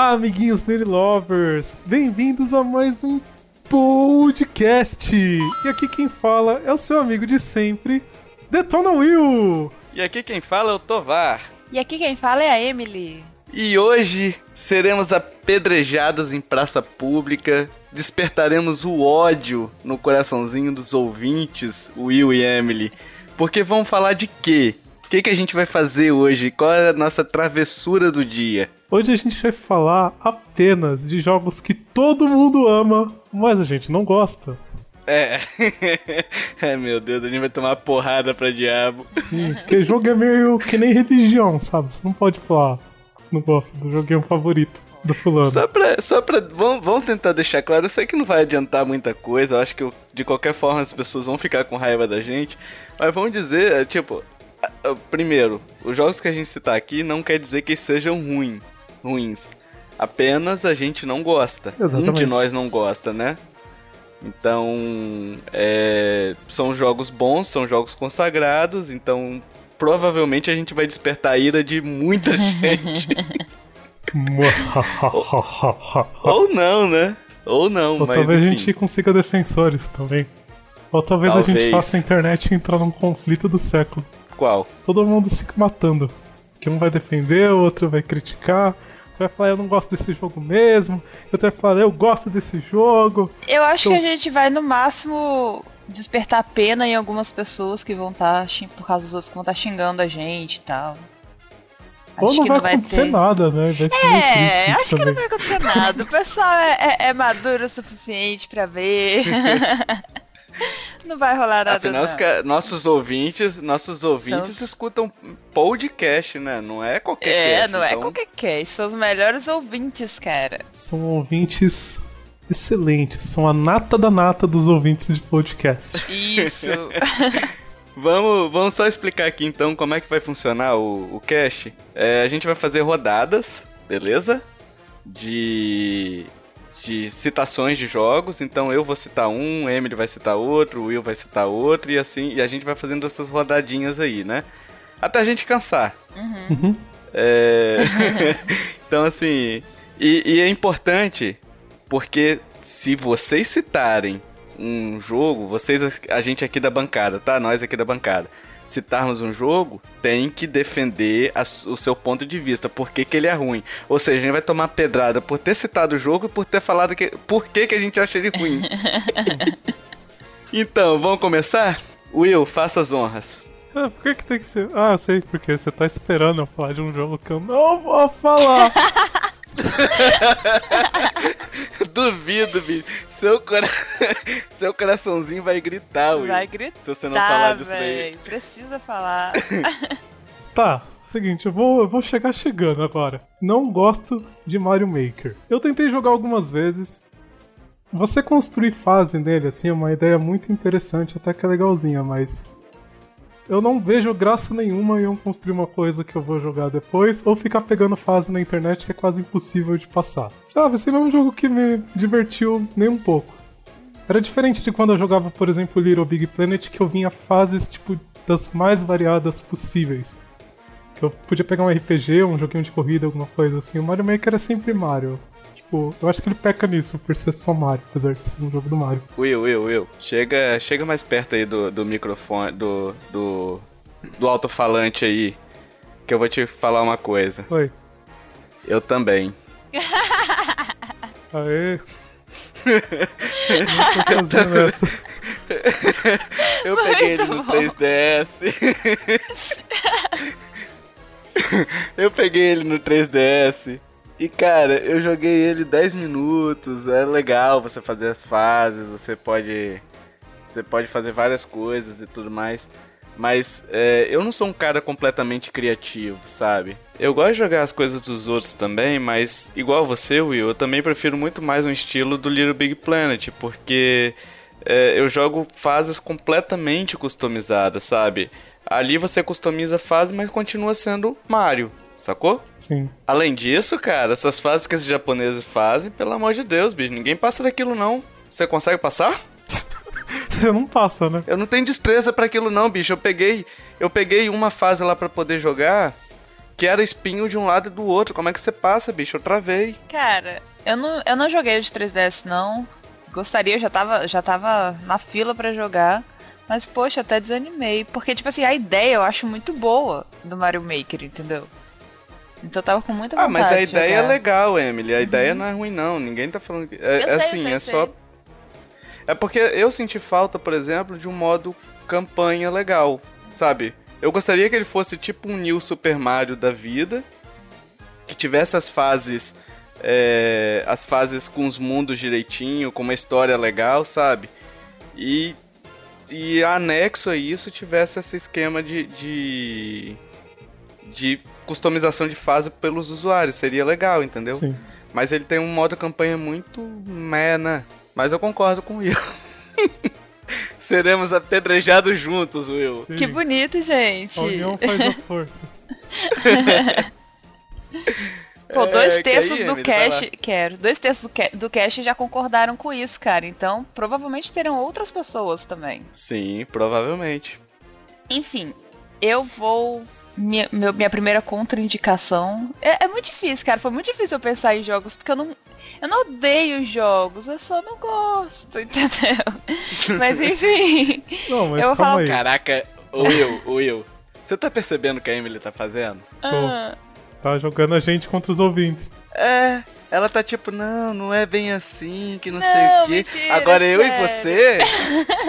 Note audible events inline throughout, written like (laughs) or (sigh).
Olá, amiguinhos Nerd Lovers! Bem-vindos a mais um podcast! E aqui quem fala é o seu amigo de sempre, Detona Will! E aqui quem fala é o Tovar. E aqui quem fala é a Emily. E hoje seremos apedrejados em praça pública, despertaremos o ódio no coraçãozinho dos ouvintes, Will e Emily. Porque vamos falar de quê? O que, que a gente vai fazer hoje? Qual é a nossa travessura do dia? Hoje a gente vai falar apenas de jogos que todo mundo ama, mas a gente não gosta. É. (laughs) é, meu Deus, a gente vai tomar porrada pra diabo. Sim, porque jogo é meio que nem religião, sabe? Você não pode falar, não gosto do joguinho favorito do fulano. Só pra. Só pra vamos, vamos tentar deixar claro, eu sei que não vai adiantar muita coisa, eu acho que de qualquer forma as pessoas vão ficar com raiva da gente, mas vamos dizer, é, tipo. Primeiro, os jogos que a gente citar aqui não quer dizer que sejam ruins, ruins. Apenas a gente não gosta. Exatamente. Um de nós não gosta, né? Então, é, são jogos bons, são jogos consagrados, então provavelmente a gente vai despertar a ira de muita (laughs) gente. (laughs) Ou não, né? Ou não, Ou mas talvez enfim. a gente consiga defensores também. Ou talvez, a gente Talvez. faça a internet entrar num conflito do século. Qual? Todo mundo se matando. Que um vai defender, o outro vai criticar. Outro vai falar, eu não gosto desse jogo mesmo. Outro vai falar, eu gosto desse jogo. Eu acho Então- que a gente vai no máximo despertar pena em algumas pessoas que vão estar, por causa dos outros que vão estar xingando a gente e tal. Ou Acho não que vai não vai acontecer ter. nada, né? Vai ser meio É, acho que não também. vai acontecer nada. O pessoal é, é- é maduro o suficiente pra ver. (laughs) não vai rolar nada. Afinal, não. nossos ouvintes, nossos ouvintes São escutam podcast, né? Não é qualquer É, cast, não é então- qualquer cast. São os melhores ouvintes, cara. São ouvintes excelentes. São a nata da nata dos ouvintes de podcast. Isso. (laughs) Vamos, vamos só explicar aqui então como é que vai funcionar o, o cast. É, a gente vai fazer rodadas, beleza? De, de citações de jogos. Então eu vou citar um, Emily vai citar outro, o Will vai citar outro e assim. E a gente vai fazendo essas rodadinhas aí, né? Até a gente cansar. Uhum. É... (laughs) então, assim. E, e é importante porque se vocês citarem um jogo, vocês, a gente aqui da bancada, tá? Nós aqui da bancada. Citarmos um jogo, tem que defender a o seu ponto de vista, por que, que ele é ruim. Ou seja, a gente vai tomar pedrada por ter citado o jogo e por ter falado que, por que, que a gente acha ele ruim. (laughs) então, vamos começar? Will, faça as honras. Ah, por que, que tem que ser. Ah, eu sei porque você tá esperando eu falar de um jogo que eu não vou falar. (laughs) (laughs) Duvido, bicho. Seu, cora... (laughs) Seu coraçãozinho vai gritar, Will. Vai gritar, Se você não falar disso daí. Precisa falar. (laughs) Tá, seguinte, eu vou, eu vou chegar chegando agora. Não gosto de Mario Maker. Eu tentei jogar algumas vezes. Você construir fase nele, assim, é uma ideia muito interessante, até que é legalzinha, mas. Eu não vejo graça nenhuma em eu construir uma coisa que eu vou jogar depois, ou ficar pegando fase na internet que é quase impossível de passar. Sabe, esse não é um jogo que me divertiu nem um pouco. Era diferente de quando eu jogava, por exemplo, Little Big Planet, que eu vinha fases, tipo, das mais variadas possíveis. Que eu podia pegar um RPG, um joguinho de corrida, alguma coisa assim. O Mario Maker é sempre Mario. Tipo, eu acho que ele peca nisso, por ser só Mario, apesar de ser um jogo do Mario. Will, Will, Will. Chega, chega mais perto aí do, do microfone, do, do, do alto-falante aí, que eu vou te falar uma coisa. Oi. Eu também. (laughs) Aê. (laughs) Não tô. (laughs) Eu peguei ele no 3DS. eu peguei ele no 3DS. E cara, eu joguei ele 10 minutos. É legal você fazer as fases, você pode. Você pode fazer várias coisas e tudo mais. Mas é, eu não sou um cara completamente criativo, sabe? Eu gosto de jogar as coisas dos outros também, mas igual você, Will, eu também prefiro muito mais um estilo do Little Big Planet, porque é, eu jogo fases completamente customizadas, sabe? Ali você customiza a fase, mas continua sendo Mario, sacou? Sim. Além disso, cara, essas fases que esses japoneses fazem, pelo amor de Deus, bicho, ninguém passa daquilo não. Você consegue passar? (laughs) Você não passa, né? Eu não tenho destreza pra aquilo não, bicho. Eu peguei, eu peguei uma fase lá pra poder jogar que era espinho de um lado e do outro. Como é que você passa, bicho? Eu travei. Cara, eu não, eu não joguei o de 3DS, não. Gostaria, já tava, já tava na fila para jogar. Mas, poxa, até desanimei. Porque, tipo assim, a ideia eu acho muito boa do Mario Maker, entendeu? Então eu tava com muita vontade Ah, mas a ideia jogar. é legal, Emily. A ideia não é ruim, não. Ninguém tá falando que. É, Eu sei, é eu assim, sei, é eu só. sei. É porque eu senti falta, por exemplo, de um modo campanha legal, sabe? Eu gostaria que ele fosse tipo um New Super Mario da vida, que tivesse as fases. é, as fases com os mundos direitinho, com uma história legal, sabe? E. E anexo a isso tivesse esse esquema de. de, de customização de fase pelos usuários. Seria legal, entendeu? Sim. Mas ele tem um modo campanha muito meh, né? Mas eu concordo com o Will. (laughs) Seremos apedrejados juntos, Will. Sim. Que bonito, gente. A união faz a força. (laughs) Pô, dois É, terços ir, do cast. lá. Quero. Dois terços do, ca do cast já concordaram com isso, cara. Então, provavelmente terão outras pessoas também. Sim, provavelmente. Enfim, eu vou. Minha, meu- minha primeira contraindicação. É, é muito difícil, cara. Foi muito difícil eu pensar em jogos, porque eu não. Eu não odeio jogos, eu só não gosto, (laughs) entendeu? Mas enfim. Não, mas Eu vou calma falar- aí. Caraca, o Will, o Will. Você tá percebendo o que a Emily tá fazendo? ah, Tá jogando a gente contra os ouvintes. É, ela tá tipo, não, não é bem assim, que não, sei Não, o quê. mentira, Agora eu e sério. você,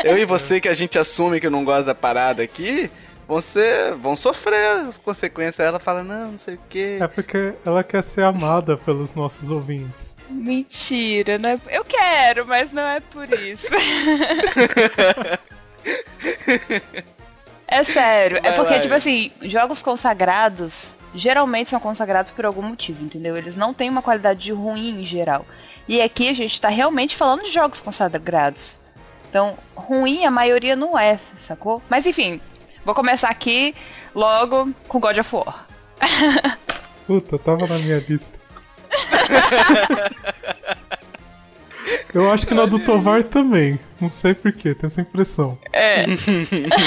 eu e (laughs) você que a gente assume que não gosta da parada aqui, vão ser, vão sofrer as consequências. Ela fala, não, não sei o quê. É porque ela quer ser amada pelos nossos ouvintes. mentira, né? Eu quero, mas não é por isso. (laughs) É sério, é Vai porque, lá, tipo assim, jogos consagrados geralmente são consagrados por algum motivo, entendeu? Eles não têm uma qualidade ruim em geral. E aqui a gente tá realmente falando de jogos consagrados. Então, ruim a maioria não é, sacou? Mas enfim, vou começar aqui logo com God of War. (laughs) Puta, tava na minha lista. (laughs) Eu acho que na do Tovar também. Não sei porquê, tenho essa impressão. É.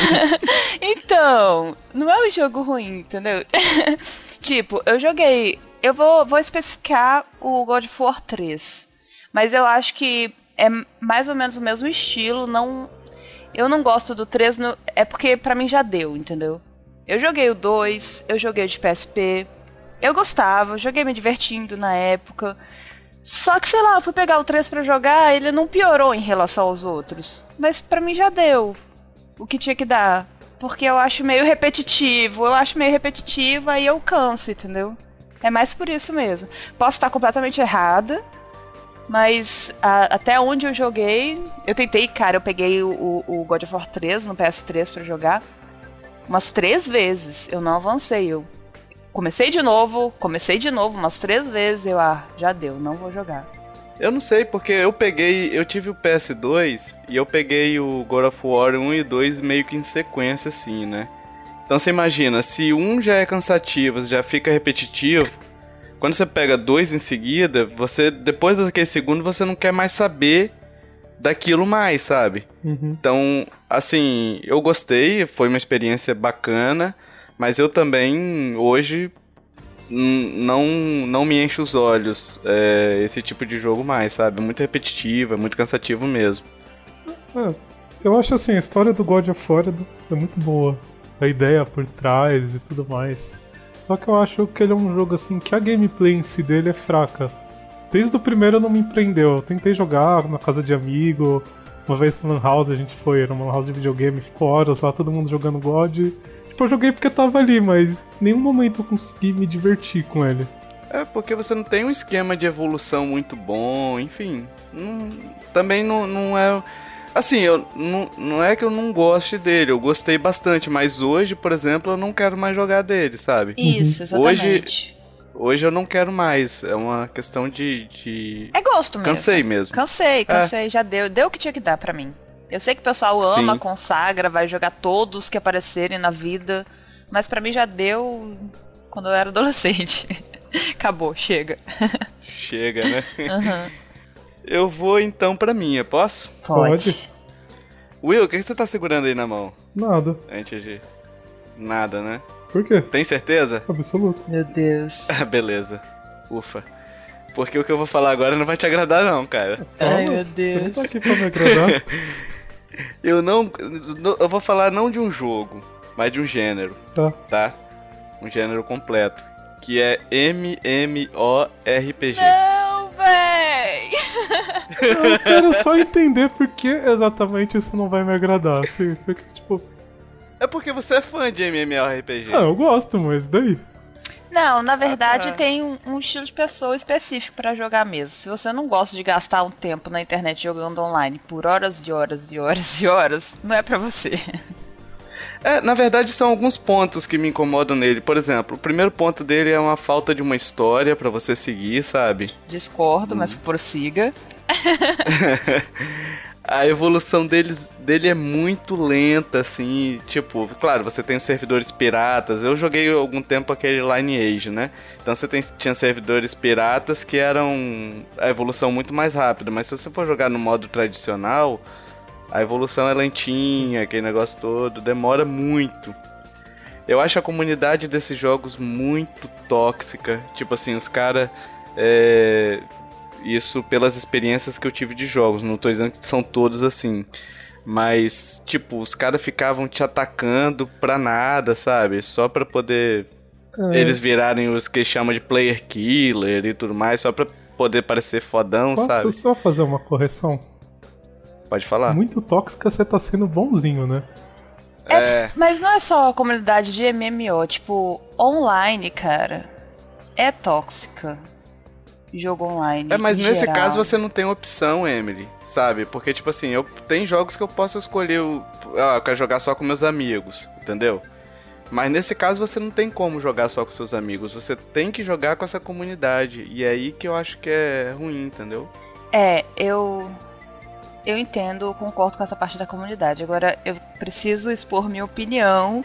(laughs) então, não é um jogo ruim, entendeu? tipo, eu joguei. Eu vou, vou especificar o God of War 3. Mas eu acho que é mais ou menos o mesmo estilo. Não, eu não gosto do 3, no- é porque pra mim já deu, entendeu? Eu joguei o 2, eu joguei de PSP. Eu gostava, joguei me divertindo na época. Só que, sei lá, eu fui pegar o 3 pra jogar, ele não piorou em relação aos outros. Mas pra mim já deu o que tinha que dar. Porque eu acho meio repetitivo, eu acho meio repetitivo, aí eu canso, entendeu? É mais por isso mesmo. Posso estar completamente errada, mas a- até onde eu joguei, eu tentei, cara, eu peguei o, o- God of War 3 no PS3 pra jogar umas três vezes. Eu não avancei, eu comecei de novo, comecei de novo umas três vezes, eu, ah, já deu, não vou jogar. Eu não sei, porque eu peguei. Eu tive o PS2 e eu peguei o God of War 1 e 2 meio que em sequência, assim, né? Então você imagina, se um já é cansativo, já fica repetitivo, quando você pega dois em seguida, você. Depois daquele segundo, você não quer mais saber daquilo mais, sabe? Uhum. Então, assim, eu gostei, foi uma experiência bacana, mas eu também, hoje, não, não me enche os olhos é, esse tipo de jogo mais, sabe? Muito repetitivo, é muito cansativo mesmo. É, eu acho assim, a história do God of War é muito boa. A ideia por trás e tudo mais. Só que eu acho que ele é um jogo assim que a gameplay em si dele é fraca. Desde o primeiro não me empreendeu. Eu tentei jogar na casa de amigo. Uma vez no Lan House a gente foi, era uma House de videogame, ficou horas lá, todo mundo jogando God. Tipo, eu joguei porque tava ali, mas em nenhum momento eu consegui me divertir com ele. É porque você não tem um esquema de evolução muito bom, enfim. não- também não, não é. Assim, eu, não, não é que eu não goste dele, eu gostei bastante, mas hoje, por exemplo, eu não quero mais jogar dele, sabe? Isso, exatamente. Hoje eu não quero mais, é uma questão de. de... É gosto mesmo. Cansei mesmo. Cansei, cansei, já deu. Deu o que tinha que dar pra mim. Eu sei que o pessoal ama, Sim. consagra, vai jogar todos que aparecerem na vida, mas pra mim já deu quando eu era adolescente. (laughs) Acabou, chega. Chega, né? Aham. Eu vou então pra minha, posso? Pode. Will, o que que você tá segurando aí na mão? Nada. Antes de. Nada, né? Por quê? Tem certeza? Absoluto. Meu Deus. (laughs) Ah, beleza. Ufa. Porque o que eu vou falar agora não vai te agradar, não, cara. Ai, meu Você não Deus. tá aqui pra me agradar. (laughs) Eu não. Eu vou falar não de um jogo, mas de um gênero, tá. tá? Um gênero completo. Que é MMORPG. Não, véi! Eu (laughs) quero só entender por que exatamente isso não vai me agradar. Assim, porque, tipo, É porque você é fã de MMORPG. ah, eu gosto, mas daí. Não, na verdade tá. tem um, um estilo de pessoa específico pra jogar mesmo. Se você não gosta de gastar um tempo na internet jogando online por horas e horas e horas e horas, não é pra você. É, na verdade são alguns pontos que me incomodam nele. Por exemplo, o primeiro ponto dele é uma falta de uma história pra você seguir, sabe? Discordo, mas prossiga. (laughs) A evolução deles, dele é muito lenta, assim. Tipo, claro, você tem os servidores piratas. Eu joguei algum tempo aquele Lineage, né? Então você tem, tinha servidores piratas que eram a evolução muito mais rápida. Mas se você for jogar no modo tradicional, a evolução é lentinha, aquele negócio todo, demora muito. Eu acho a comunidade desses jogos muito tóxica. Tipo assim, os caras. É, isso pelas experiências que eu tive de jogos. Não tô dizendo que são todos assim. Mas, tipo, os caras ficavam te atacando pra nada, sabe? Só pra poder. É, Eles virarem os que chama de player killer e tudo mais, só pra poder parecer fodão, Posso sabe? só fazer uma correção? Pode falar. Muito tóxica, você tá sendo bonzinho, né? É, Mas não é só a comunidade de MMO, tipo, online, cara, é tóxica. Jogo online. É, mas em nesse geral. caso você não tem opção, Emily, sabe? Porque, tipo assim, eu tem jogos que eu posso escolher o. Ah, eu quero jogar só com meus amigos, entendeu? Mas nesse caso você não tem como jogar só com seus amigos. Você tem que jogar com essa comunidade. E é aí que eu acho que é ruim, entendeu? É, eu. Eu entendo, concordo com essa parte da comunidade. Agora, eu preciso expor minha opinião.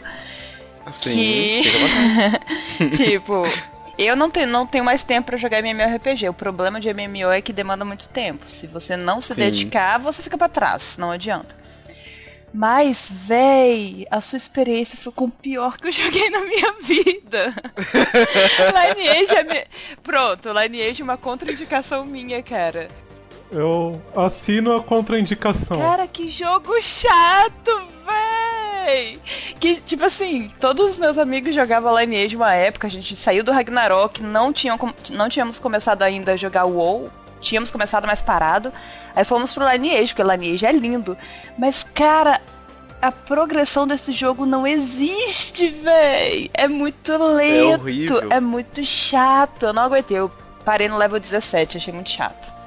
Assim. Que- (laughs) tipo, eu não tenho, não tenho mais tempo pra jogar MMORPG. O problema de MMO é que demanda muito tempo. Se você não se Sim. dedicar, você fica pra trás. Não adianta. Mas, véi, a sua experiência foi com o pior que eu joguei na minha vida. (laughs) Lineage é. Me... Pronto, Lineage é uma contraindicação minha, cara. Eu assino a contraindicação. Cara, que jogo chato, véi! Que, tipo assim, todos os meus amigos jogavam Lineage uma época, a gente saiu do Ragnarok, não, tinham, não tínhamos começado ainda a jogar WoW, tínhamos começado mais parado, aí fomos pro Lineage, porque Lineage é lindo. Mas, cara, a progressão desse jogo não existe, véi! É muito lento, horrível. é muito chato, eu não aguentei, eu parei no level 17, achei muito chato.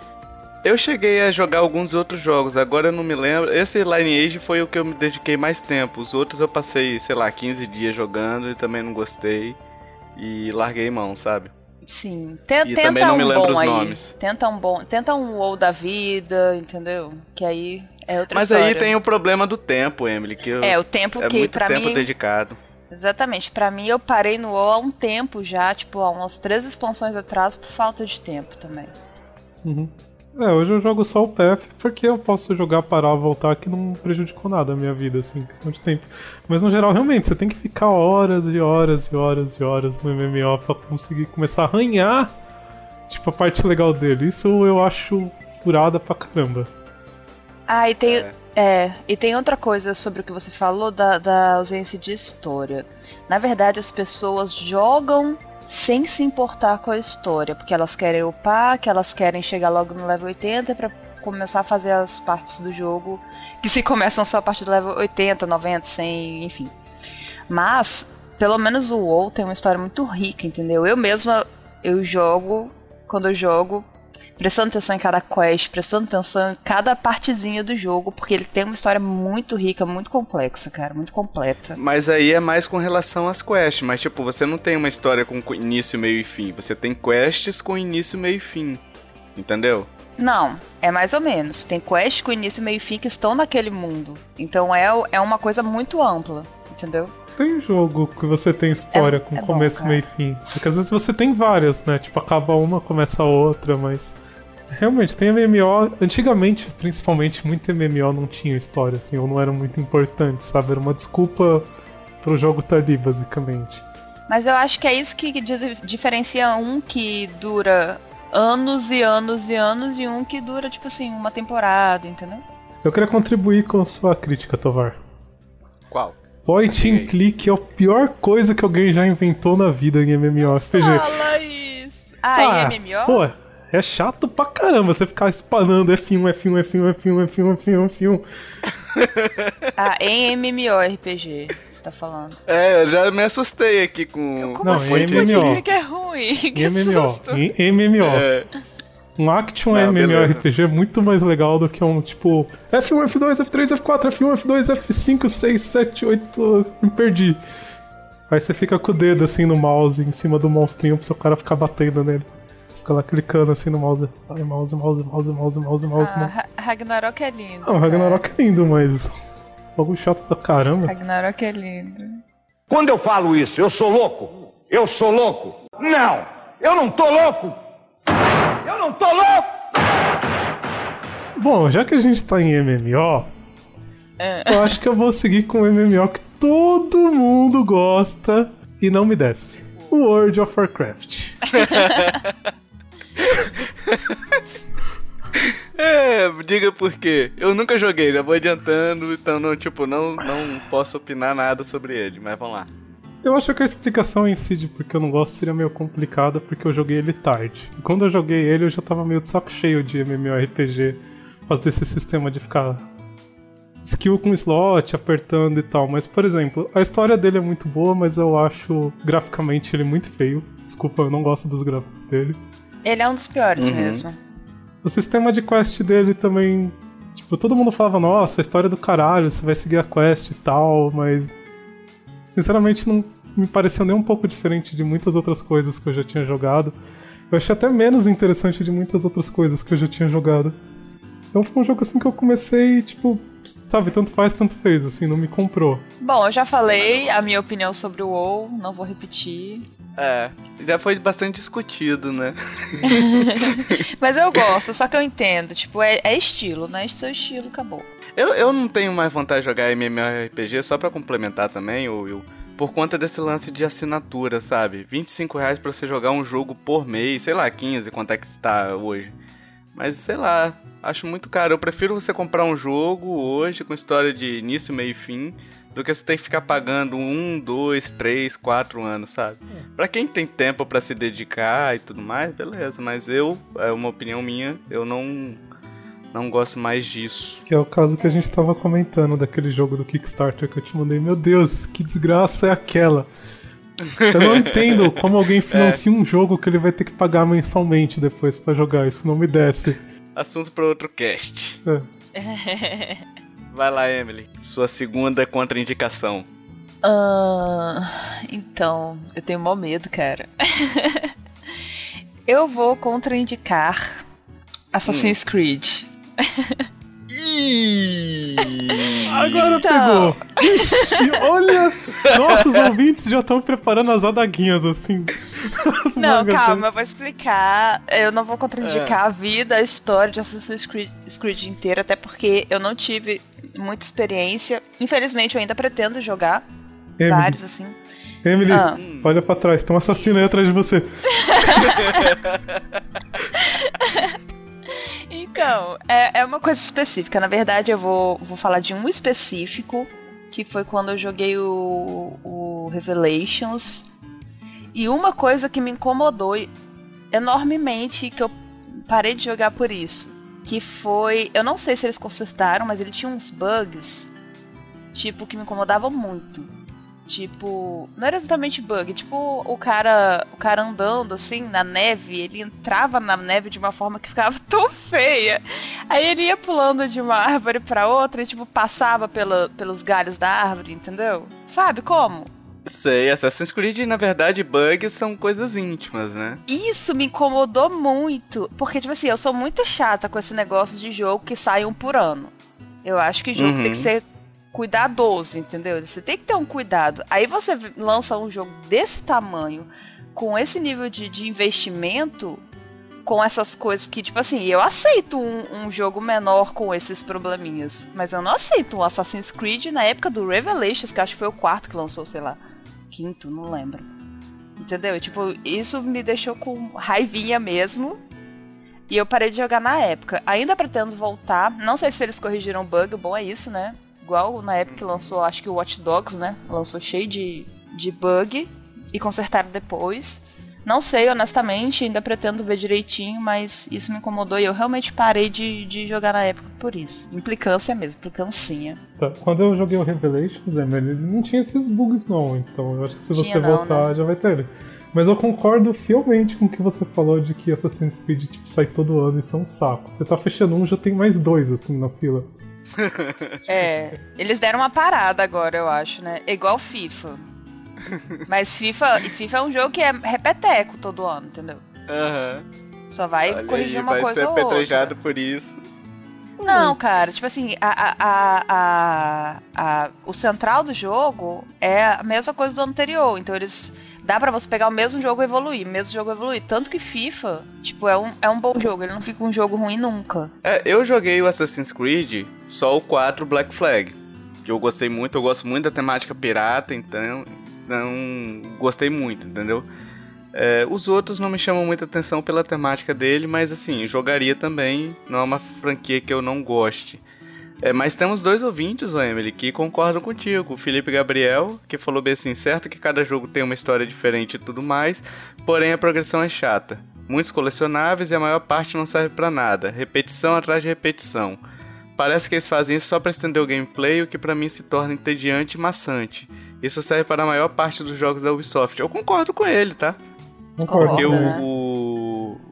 Eu cheguei a jogar alguns outros jogos, agora eu não me lembro. Esse Lineage foi o que eu me dediquei mais tempo. Os outros eu passei, sei lá, 15 dias jogando e também não gostei. E larguei mão, sabe? Sim, Ten- E tenta também não um me lembro bom os aí. nomes. Tenta um bom, tenta um WoW da vida, entendeu? Que aí é outra Mas história. aí tem o problema do tempo, Emily, que eu- É, o tempo é que muito pra tempo mim, dedicado. exatamente, pra mim eu parei no WoW há um tempo já, tipo, há umas três expansões atrás por falta de tempo também. Uhum. É, hoje eu jogo só o PF porque eu posso jogar, parar, voltar, que não prejudicou nada a minha vida, assim, questão de tempo. Mas no geral, realmente, você tem que ficar horas e horas e horas e horas no MMO pra conseguir começar a arranhar, tipo, a parte legal dele. Isso eu acho furada pra caramba. Ah, e tem, É. é, e tem outra coisa sobre o que você falou da, da ausência de história. Na verdade, as pessoas jogam sem se importar com a história, porque elas querem upar, que elas querem chegar logo no level 80 pra começar a fazer as partes do jogo que se começam só a partir do level 80, 90, 100, enfim. Mas, pelo menos o WoW tem uma história muito rica, entendeu? Eu mesma, eu jogo, quando eu jogo, prestando atenção em cada quest, prestando atenção em cada partezinha do jogo, porque ele tem uma história muito rica, muito complexa, cara, muito completa. Mas aí é mais com relação às quests. Mas, tipo, você não tem uma história com início, meio e fim. Você tem quests com início, meio e fim. Entendeu? Não, é mais ou menos. Tem quests com início, meio e fim que estão naquele mundo. Então é, é uma coisa muito ampla, entendeu? Tem jogo que você tem história É- com é bom, começo, cara. meio e fim. Porque às vezes você tem várias, né? Tipo, acaba uma, começa a outra, mas. Realmente, tem MMO. Antigamente, principalmente, muito MMO não tinha história, assim, ou não era muito importante, sabe? Era uma desculpa pro jogo estar ali, basicamente. Mas eu acho que é isso que diferencia um que dura anos e anos e anos e um que dura, tipo assim, uma temporada, entendeu? Eu queria contribuir com sua crítica, Tovar. Qual? Point and click é a pior coisa que alguém já inventou na vida em MMORPG. Fala isso! Ah, ah em MMO? Pô, é chato pra caramba você ficar espanando F1, F1, F1, F1, F1, F1, F1. (laughs) Ah, em MMORPG, você tá falando. É, eu já me assustei aqui com. Como não, assim? MMO. que é ruim. (laughs) Que em MMO. Susto. Em MMO. É. Um Action não, MMORPG é muito mais legal do que um tipo F1, F2, F3, F4, F1, F2, F5, 6, 7, 8. Me perdi. Aí você fica com o dedo assim no mouse em cima do monstrinho pro seu cara ficar batendo nele. Você fica lá clicando assim no mouse. Ai, mouse, mouse, mouse, mouse, mouse, mouse. Ah, Ragnarok é lindo. Não, Ragnarok é lindo, mas. Algo chato pra caramba. Ragnarok é lindo. Quando eu falo isso, eu sou louco? Eu sou louco? Não! Eu não tô louco! Eu não tô louco! Bom, já que a gente tá em MMO, é. eu acho que eu vou seguir com o MMO que todo mundo gosta e não me desce. O World of Warcraft. (laughs) É, diga por quê. Eu nunca joguei, já vou adiantando, então não, tipo, não, não posso opinar nada sobre ele, mas vamos lá. Eu acho que a explicação em si de porque eu não gosto seria meio complicada, porque eu joguei ele tarde. E quando eu joguei ele, eu já tava meio de saco cheio de MMORPG, fazer esse sistema de ficar skill com slot, apertando e tal. Mas, por exemplo, a história dele é muito boa, mas eu acho graficamente ele muito feio. Desculpa, eu não gosto dos gráficos dele. Ele é um dos piores uhum. mesmo. O sistema de quest dele também. Tipo, todo mundo falava, nossa, a história é do caralho, você vai seguir a quest e tal, mas. Sinceramente, não me pareceu nem um pouco diferente de muitas outras coisas que eu já tinha jogado. Eu achei até menos interessante de muitas outras coisas que eu já tinha jogado. Então foi um jogo assim que eu comecei, tipo, sabe, tanto faz, tanto fez, assim, não me comprou. Bom, eu já falei a minha opinião sobre o WoW, não vou repetir. É, já foi bastante discutido, né? (laughs) (laughs) Mas eu gosto, só que eu entendo, tipo, é, é estilo, né? Seu estilo, acabou. Eu, eu não tenho mais vontade de jogar MMORPG, só para complementar também, Will, por conta desse lance de assinatura, sabe? 25 reais pra você jogar um jogo por mês, sei lá, 15, quanto é que está hoje. Mas sei lá, acho muito caro. Eu prefiro você comprar um jogo hoje com história de início, meio e fim do que você ter que ficar pagando um, dois, três, quatro anos, sabe? É. Pra quem tem tempo para se dedicar e tudo mais, beleza. Mas eu, é uma opinião minha, eu não não gosto mais disso. Que é o caso que a gente tava comentando daquele jogo do Kickstarter que eu te mandei. Meu Deus, que desgraça é aquela? Eu não (laughs) entendo como alguém financia é. um jogo que ele vai ter que pagar mensalmente depois para jogar. Isso não me desce. Assunto para outro cast. É. (laughs) Vai lá, Emily. Sua segunda contraindicação. Uh, então, eu tenho mó medo, cara. (laughs) eu vou contraindicar Assassin's hum. Creed. Agora então... pegou. Ixi, olha, nossos ouvintes já estão preparando as adaguinhas assim. As não, calma, eu vou explicar. Eu não vou contraindicar é. a vida, a história de Assassin's Creed, Creed inteira, até porque eu não tive muita experiência. Infelizmente, eu ainda pretendo jogar Emily. vários, assim. Emily, ah. olha pra trás, tem um assassino aí atrás de você. (laughs) então, é, é uma coisa específica. Na verdade, eu vou, vou falar de um específico, que foi quando eu joguei o, o Revelations. E uma coisa que me incomodou enormemente, que eu parei de jogar por isso que foi. Eu não sei se eles consertaram, mas ele tinha uns bugs, tipo, que me incomodavam muito. Tipo, não era exatamente bug, tipo, o cara, o cara andando assim na neve, ele entrava na neve de uma forma que ficava (laughs) tão feia. Aí ele ia pulando de uma árvore para outra e tipo passava pela, pelos galhos da árvore, entendeu? Sabe como? Sei, Assassin's Creed, na verdade, bugs são coisas íntimas, né? Isso me incomodou muito. Porque, tipo assim, eu sou muito chata com esse negócio de jogo que sai um por ano. Eu acho que jogo uhum. tem que uhum. ser cuidadoso, entendeu? Você tem que ter um cuidado. Aí você lança um jogo desse tamanho, com esse nível de, de investimento, com essas coisas que, tipo assim, eu aceito um, um, jogo menor com esses probleminhas. Mas eu não aceito um Assassin's Creed na época do Revelations, que acho que foi o quarto que lançou, sei lá quinto, não lembro. Entendeu? Tipo, isso me deixou com raivinha mesmo. E eu parei de jogar na época. Ainda pretendo voltar. Não sei se eles corrigiram o bug, bom é isso, né? Igual na época que lançou, acho que o Watch Dogs, né? Lançou cheio de, de bug e consertaram depois. Não sei, honestamente, ainda pretendo ver direitinho, mas isso me incomodou e eu realmente parei de, de jogar na época por isso. Implicância mesmo, implicancinha. Tá, quando eu joguei o Revelations, é, ele não tinha esses bugs não, então eu acho que se você Tinha não, voltar né? já vai ter. Mas eu concordo fielmente com o que você falou de que Assassin's Creed tipo, sai todo ano e isso é um saco. Você tá fechando um, já tem mais dois assim na fila. (laughs) É, eles deram uma parada agora, eu acho, né? É igual FIFA. Mas FIFA, FIFA é um jogo que é repeteco todo ano, entendeu? Aham. Só vai Olha corrigir aí, uma vai coisa ser ou outra. por isso. Não, cara, tipo assim, a, a, a, a- o central do jogo é a mesma coisa do anterior. Então eles. Dá pra você pegar o mesmo jogo e evoluir, mesmo jogo evoluir. Tanto que FIFA, tipo, é um, é um bom jogo, ele não fica um jogo ruim nunca. É, eu joguei o Assassin's Creed só o 4 Black Flag. Que eu gostei muito, eu gosto muito da temática pirata, então. Então. Gostei muito, entendeu? É, os outros não me chamam muita atenção pela temática dele, mas assim, jogaria também. Não é uma franquia que eu não goste. É, mas temos dois ouvintes, Emily, que concordam contigo. O Felipe Gabriel, que falou bem assim, certo que cada jogo tem uma história diferente e tudo mais, porém a progressão é chata. Muitos colecionáveis e a maior parte não serve pra nada. Repetição atrás de repetição. Parece que eles fazem isso só pra estender o gameplay, o que pra mim se torna entediante e maçante. Isso serve para a maior parte dos jogos da Ubisoft. Eu concordo com ele, tá? Concordo. Porque o, né? o,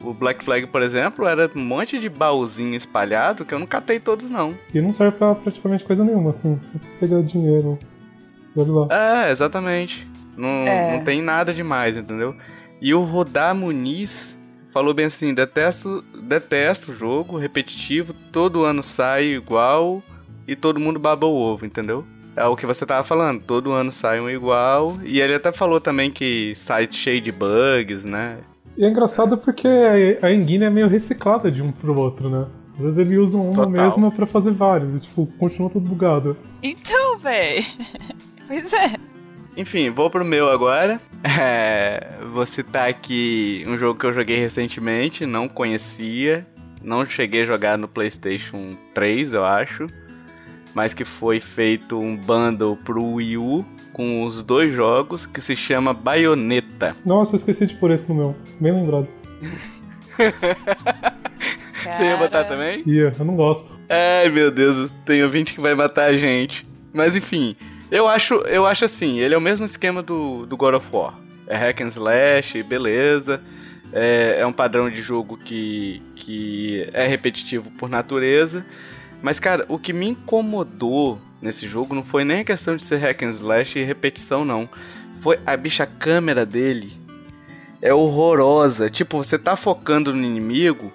o Black Flag, por exemplo, era um monte de baúzinho espalhado que eu não catei todos, não. E não serve pra praticamente coisa nenhuma, assim. Você precisa pegar dinheiro. Olha lá. É, exatamente. Não, É. não tem nada demais, entendeu? E o Rodar Muniz falou bem assim: detesto, detesto o jogo repetitivo, todo ano sai igual e todo mundo baba o ovo, entendeu? É o que você tava falando, todo ano sai um igual. E ele até falou também que sai cheio de bugs, né? E é engraçado porque a a engine é meio reciclada de um pro outro, né? Às vezes eles usam uma Total. mesma pra fazer vários, e tipo, continua tudo bugado. Então, véi. (laughs) Pois é. Enfim, vou pro meu agora. É, vou citar aqui um jogo que eu joguei recentemente, não conhecia, não cheguei a jogar no PlayStation 3, eu acho, mas que foi feito um bundle pro Wii U com os dois jogos que se chama Bayonetta. Nossa, eu esqueci de pôr esse no meu. Bem lembrado. Você ia botar também? Ia, eu não gosto. Ai, meu Deus, tem ouvinte que vai matar a gente. Mas enfim, eu acho, eu acho assim, ele é o mesmo esquema do, do God of War. É hack and slash, beleza. É, é um padrão de jogo que, que é repetitivo por natureza. Mas, cara, o que me incomodou nesse jogo não foi nem a questão de ser hack and slash e repetição, não. Foi a bicha a câmera dele. É horrorosa. Tipo, você tá focando no inimigo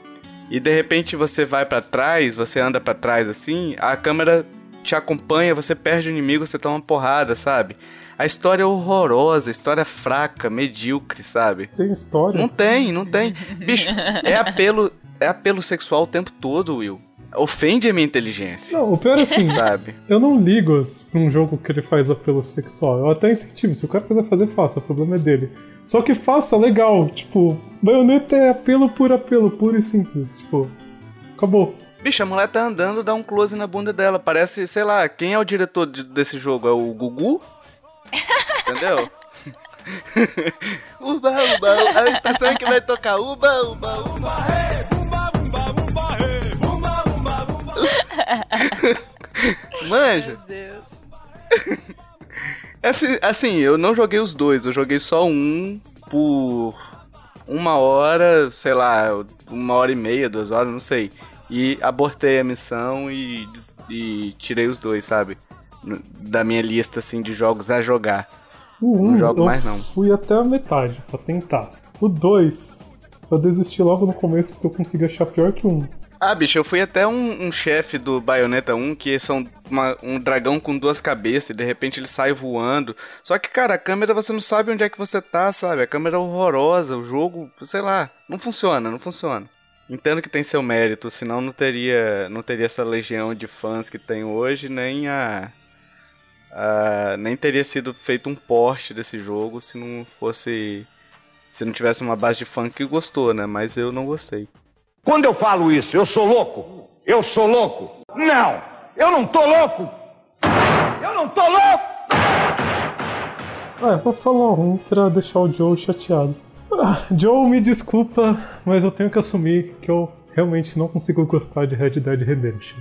e de repente você vai pra trás, você anda pra trás assim, a câmera te acompanha, você perde o inimigo, você toma uma porrada, sabe? A história é horrorosa, a história é fraca, medíocre, sabe? Tem história. Não tem, não tem. Bicho, é apelo, é apelo sexual o tempo todo, Will. Ofende a minha inteligência, Não, o pior é assim, sabe? eu não ligo pra um jogo que ele faz apelo sexual. Eu até incentivo, se o cara quiser fazer, faça, o problema é dele. Só que faça legal, tipo, baioneta é apelo por apelo, puro e simples. Tipo, acabou. Bicho, a mulher tá andando, dá um close na bunda dela. Parece, sei lá, quem é o diretor de- desse jogo? É o Gugu? (laughs) Entendeu? (laughs) uba, uba, a expressão é que vai tocar uba, uba, uba. (laughs) Manja, Meu Deus. é (laughs) assim- assim, eu não joguei os dois, eu joguei só um por uma hora, sei lá, uma hora e meia, duas horas, não sei. E abortei a missão e, e tirei os dois, sabe? Da minha lista, assim, de jogos a jogar. O 1 Não jogo eu mais, não. fui até a metade pra tentar. O 2 eu desisti logo no começo porque eu consegui achar pior que um. Ah, bicho, eu fui até um, um chefe do Bayonetta 1, que são uma- um dragão com duas cabeças, e de repente ele sai voando. Só que, cara, a câmera você não sabe onde é que você tá, sabe? A câmera é horrorosa, o jogo, sei lá, não funciona, não funciona. Entendo que tem seu mérito, senão não teria, não teria essa legião de fãs que tem hoje, nem a, a- nem teria sido feito um porte desse jogo se não fosse se não tivesse uma base de funk, gostou, né? Mas eu não gostei. Quando eu falo isso, eu sou louco? Eu sou louco? Não! Eu não tô louco! Eu não tô louco! Ah, vou falar um pra deixar o Joe chateado. Ah, Joe, me desculpa, mas eu tenho que assumir que eu realmente não consigo gostar de Red Dead Redemption.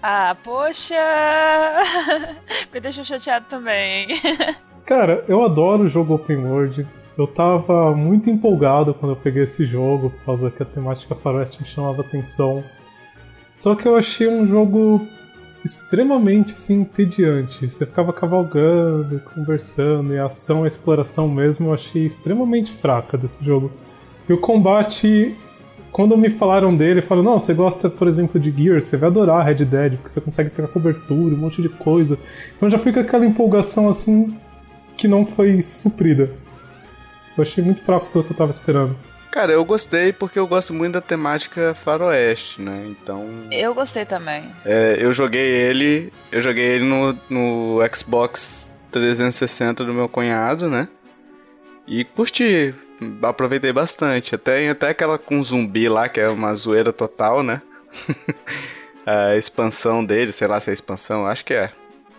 Ah, poxa! (laughs) Me deixou chateado também. (laughs) Cara, eu adoro o jogo open world. Eu tava muito empolgado quando eu peguei esse jogo, por causa que a temática faroeste me chamava atenção. Só que eu achei um jogo extremamente assim, entediante. Você ficava cavalgando, conversando, e a ação, a exploração mesmo, eu achei extremamente fraca desse jogo. E o combate, quando me falaram dele, falaram: Não, você gosta, por exemplo, de Gears, você vai adorar Red Dead, porque você consegue pegar cobertura, um monte de coisa. Então já fica aquela empolgação assim que não foi suprida. Eu achei muito fraco pelo que eu tava esperando. Cara, eu gostei porque eu gosto muito da temática faroeste, né? Então. Eu gostei também. É, eu joguei ele. Eu joguei ele no, no Xbox 360 do meu cunhado, né? E curti. Aproveitei bastante. Até, até aquela com zumbi lá, que é uma zoeira total, né? (laughs) a expansão dele, sei lá se é a expansão, acho que é.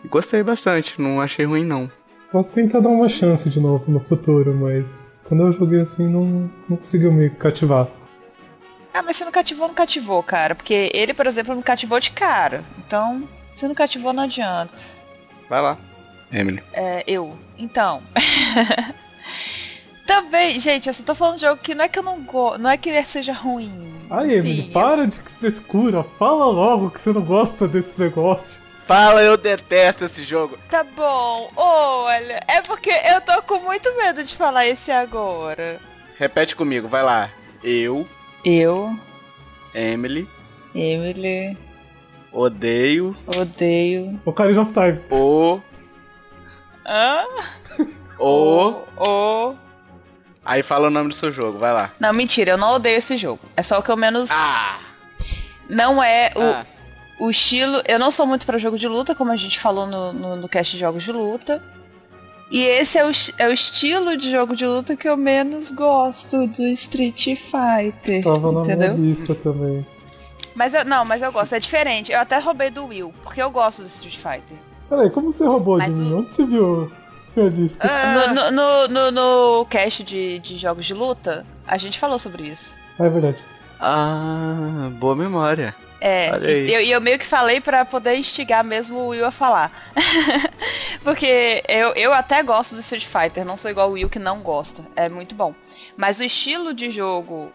Gostei bastante, não achei ruim não. Posso tentar dar uma chance de novo no futuro, mas quando eu joguei assim não, não conseguiu me cativar. Ah, mas você não cativou, não cativou, cara. Porque ele, por exemplo, me cativou de cara. Então, se não cativou, não adianta. Vai lá, Emily. É, eu. Então. (laughs) Também, gente, eu só tô falando de jogo que não é que eu não gosto, não é que seja ruim. Ai, Emily, para de frescura. Fala logo que você não gosta desse negócio. Fala, eu detesto esse jogo. Tá bom, olha, é porque eu tô com muito medo de falar esse agora. Repete comigo, vai lá. Eu, Eu, Emily, Emily, odeio odeio. Ocarina of Time. o. Hã? O. O. Aí fala o nome do seu jogo, vai lá. Não, mentira, eu não odeio esse jogo. É só o que eu menos. Ah! Não é o, ah. O estilo. Eu não sou muito pra jogo de luta, como a gente falou no, no, no cast de jogos de luta. E esse é o, é o estilo de jogo de luta que eu menos gosto do Street Fighter. Tava na entendeu? minha lista também. Mas eu, não, mas eu gosto, é diferente. Eu até roubei do Will, porque eu gosto do Street Fighter. Peraí, como você roubou Mas de mim? o- Onde você viu minha lista? Ah, No, no, no, no, no cast de, de jogos de luta, a gente falou sobre isso. Ah, é verdade. Ah, boa memória. É, e eu, eu meio que falei pra poder instigar mesmo o Will a falar. (laughs) Porque eu, eu até gosto do Street Fighter, não sou igual o Will que não gosta. É muito bom. Mas o estilo de jogo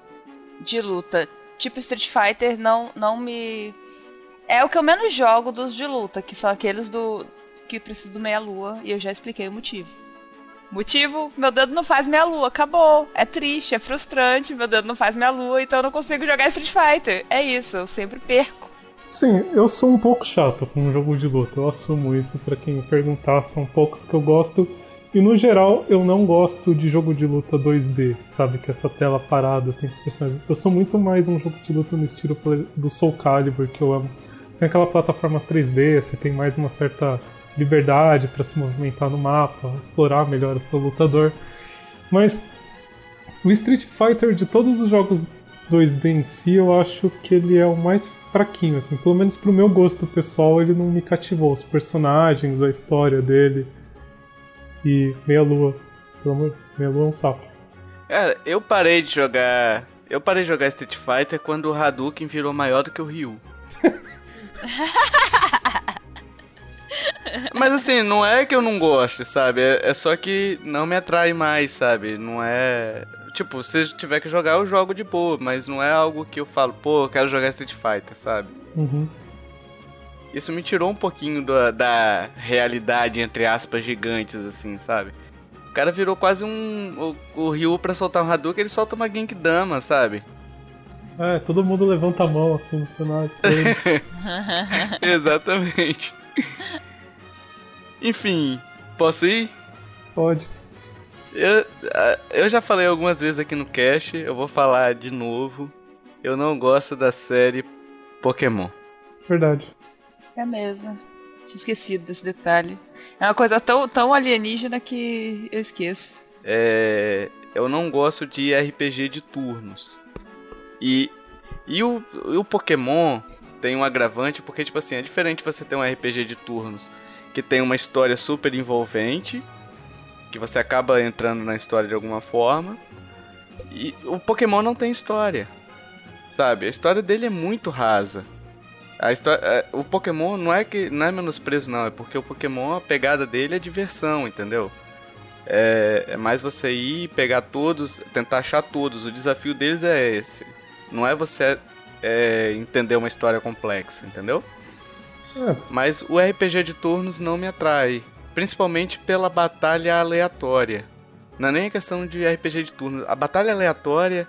de luta, tipo Street Fighter, não, não me. É o que eu menos jogo dos de luta, que são aqueles do. que precisam do meia-lua, e eu já expliquei o motivo. Motivo, meu dedo não faz meia lua, acabou. É triste, é frustrante, meu dedo não faz meia lua, então eu não consigo jogar Street Fighter. É isso, eu sempre perco. Sim, eu sou um pouco chato com um jogo de luta, eu assumo isso pra quem me perguntar, são poucos que eu gosto. E no geral, eu não gosto de jogo de luta 2D, sabe? Que é essa tela parada, assim, com os personagens. Eu sou muito mais um jogo de luta no estilo do Soul Calibur, que eu amo. Tem aquela plataforma 3D, você tem mais uma certa liberdade pra se movimentar no mapa, explorar melhor o seu lutador. Mas o Street Fighter de todos os jogos 2D em si, eu acho que ele é o mais fraquinho, assim. Pelo menos pro meu gosto pessoal, ele não me cativou. Os personagens, a história dele. E Meia Lua. Pelo amor, Meia Lua é um sapo. Cara, eu parei de jogar. Eu parei de jogar Street Fighter quando o Hadouken virou maior do que o Ryu. (laughs) Mas assim, não é que eu não goste, sabe? É, é só que não me atrai mais, sabe? Não é. Tipo, se eu tiver que jogar, eu jogo de boa, mas não é algo que eu falo, pô, eu quero jogar Street Fighter, sabe? Uhum. Isso me tirou um pouquinho da, da realidade, entre aspas, gigantes, assim, sabe? O cara virou quase um. O, o Ryu pra soltar um Hadouken, ele solta uma Genkidama, sabe? É, todo mundo levanta a mão assim no cenário. (laughs) Exatamente. Enfim, posso ir? Pode. Eu, ah, eu já falei algumas vezes aqui no cast, eu vou falar de novo. Eu não gosto da série Pokémon. Verdade. É mesmo. Tinha esquecido desse detalhe. É uma coisa tão, tão alienígena que eu esqueço. É, eu não gosto de RPG de turnos. E, e, o, e o Pokémon tem um agravante porque, tipo assim, é diferente você ter um RPG de turnos que tem uma história super envolvente, que você acaba entrando na história de alguma forma. E o Pokémon não tem história. Sabe? A história dele é muito rasa. A história, é, o Pokémon não é que não é menosprezo não, é porque o Pokémon a pegada dele é diversão, entendeu? É, é mais você ir pegar todos, tentar achar todos. O desafio deles é esse. Não é você é, entender uma história complexa, entendeu? É. Mas o RPG de turnos não me atrai, principalmente pela batalha aleatória. Não é nem a questão de RPG de turnos. A batalha aleatória.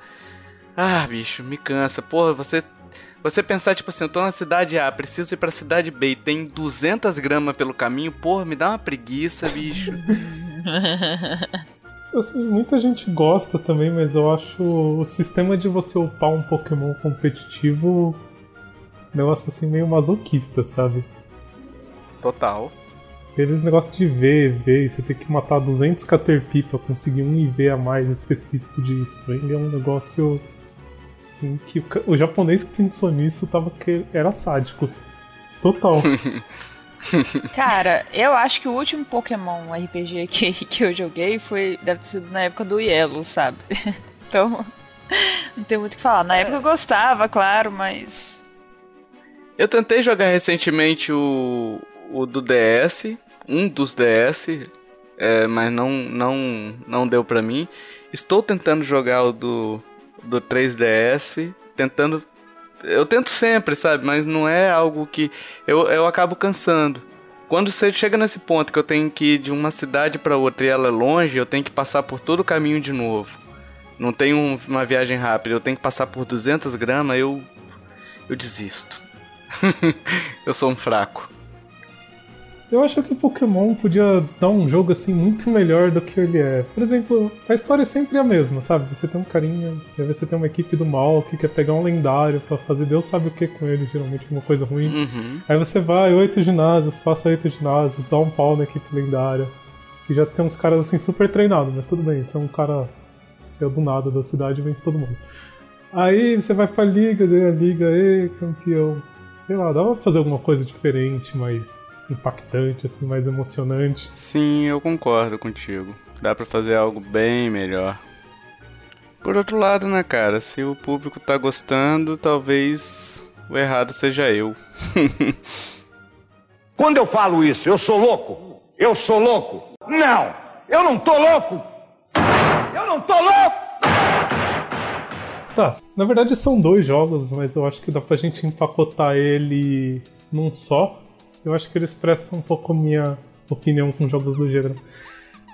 Ah, bicho, me cansa. Porra, você. Você pensar, tipo assim, eu tô na cidade A, preciso ir pra cidade B e tem 200 gramas pelo caminho, porra, me dá uma preguiça, bicho. (laughs) Assim, muita gente gosta também, mas eu acho o sistema de você upar um Pokémon competitivo negócio assim meio masoquista, sabe? Total. Aqueles negócios de V, V, você tem que matar 200 Caterpie pra conseguir um IV a mais específico de String é um negócio assim que o, o japonês que pensou nisso tava que era sádico. Total. (laughs) Cara, eu acho que o último Pokémon RPG que, que eu joguei foi. Deve ter sido na época do Yellow, sabe? (laughs) Então, não tem muito o que falar. Na época eu gostava, claro, mas. Eu tentei jogar recentemente o, o do DS, um dos DS, é, mas não, não, não deu pra mim. Estou tentando jogar o do, do 3DS, tentando eu tento sempre, sabe? Mas não é algo que eu, eu acabo cansando. Quando você chega nesse ponto que eu tenho que ir de uma cidade para outra e ela é longe, eu tenho que passar por todo o caminho de novo. Não tem um, uma viagem rápida, eu tenho que passar por 200 gramas, eu eu desisto. (laughs) eu sou um fraco. Eu acho que Pokémon podia dar um jogo assim muito melhor do que ele é. Por exemplo, a história é sempre a mesma, sabe? Você tem um carinha, aí você tem uma equipe do mal que quer pegar um lendário para fazer Deus sabe o que com ele, geralmente uma coisa ruim. Uhum. Aí você vai, oito ginásios, passa oito ginásios, dá um pau na equipe lendária. Que já tem uns caras assim super treinados, mas tudo bem, você é um cara. Você é do nada da cidade e vence todo mundo. Aí você vai pra liga, ganha a liga, ei, campeão. Sei lá, dá pra fazer alguma coisa diferente, mas impactante, assim, mais emocionante. Sim, eu concordo contigo. Dá para fazer algo bem melhor. Por outro lado, né, cara, se o público tá gostando, talvez o errado seja eu. (laughs) Quando eu falo isso, eu sou louco? Eu sou louco? Não! Eu não tô louco! Eu não tô louco! Tá, na verdade são dois jogos, mas eu acho que dá pra gente empacotar ele num só. Eu acho que ele expressa um pouco a minha opinião com jogos do gênero.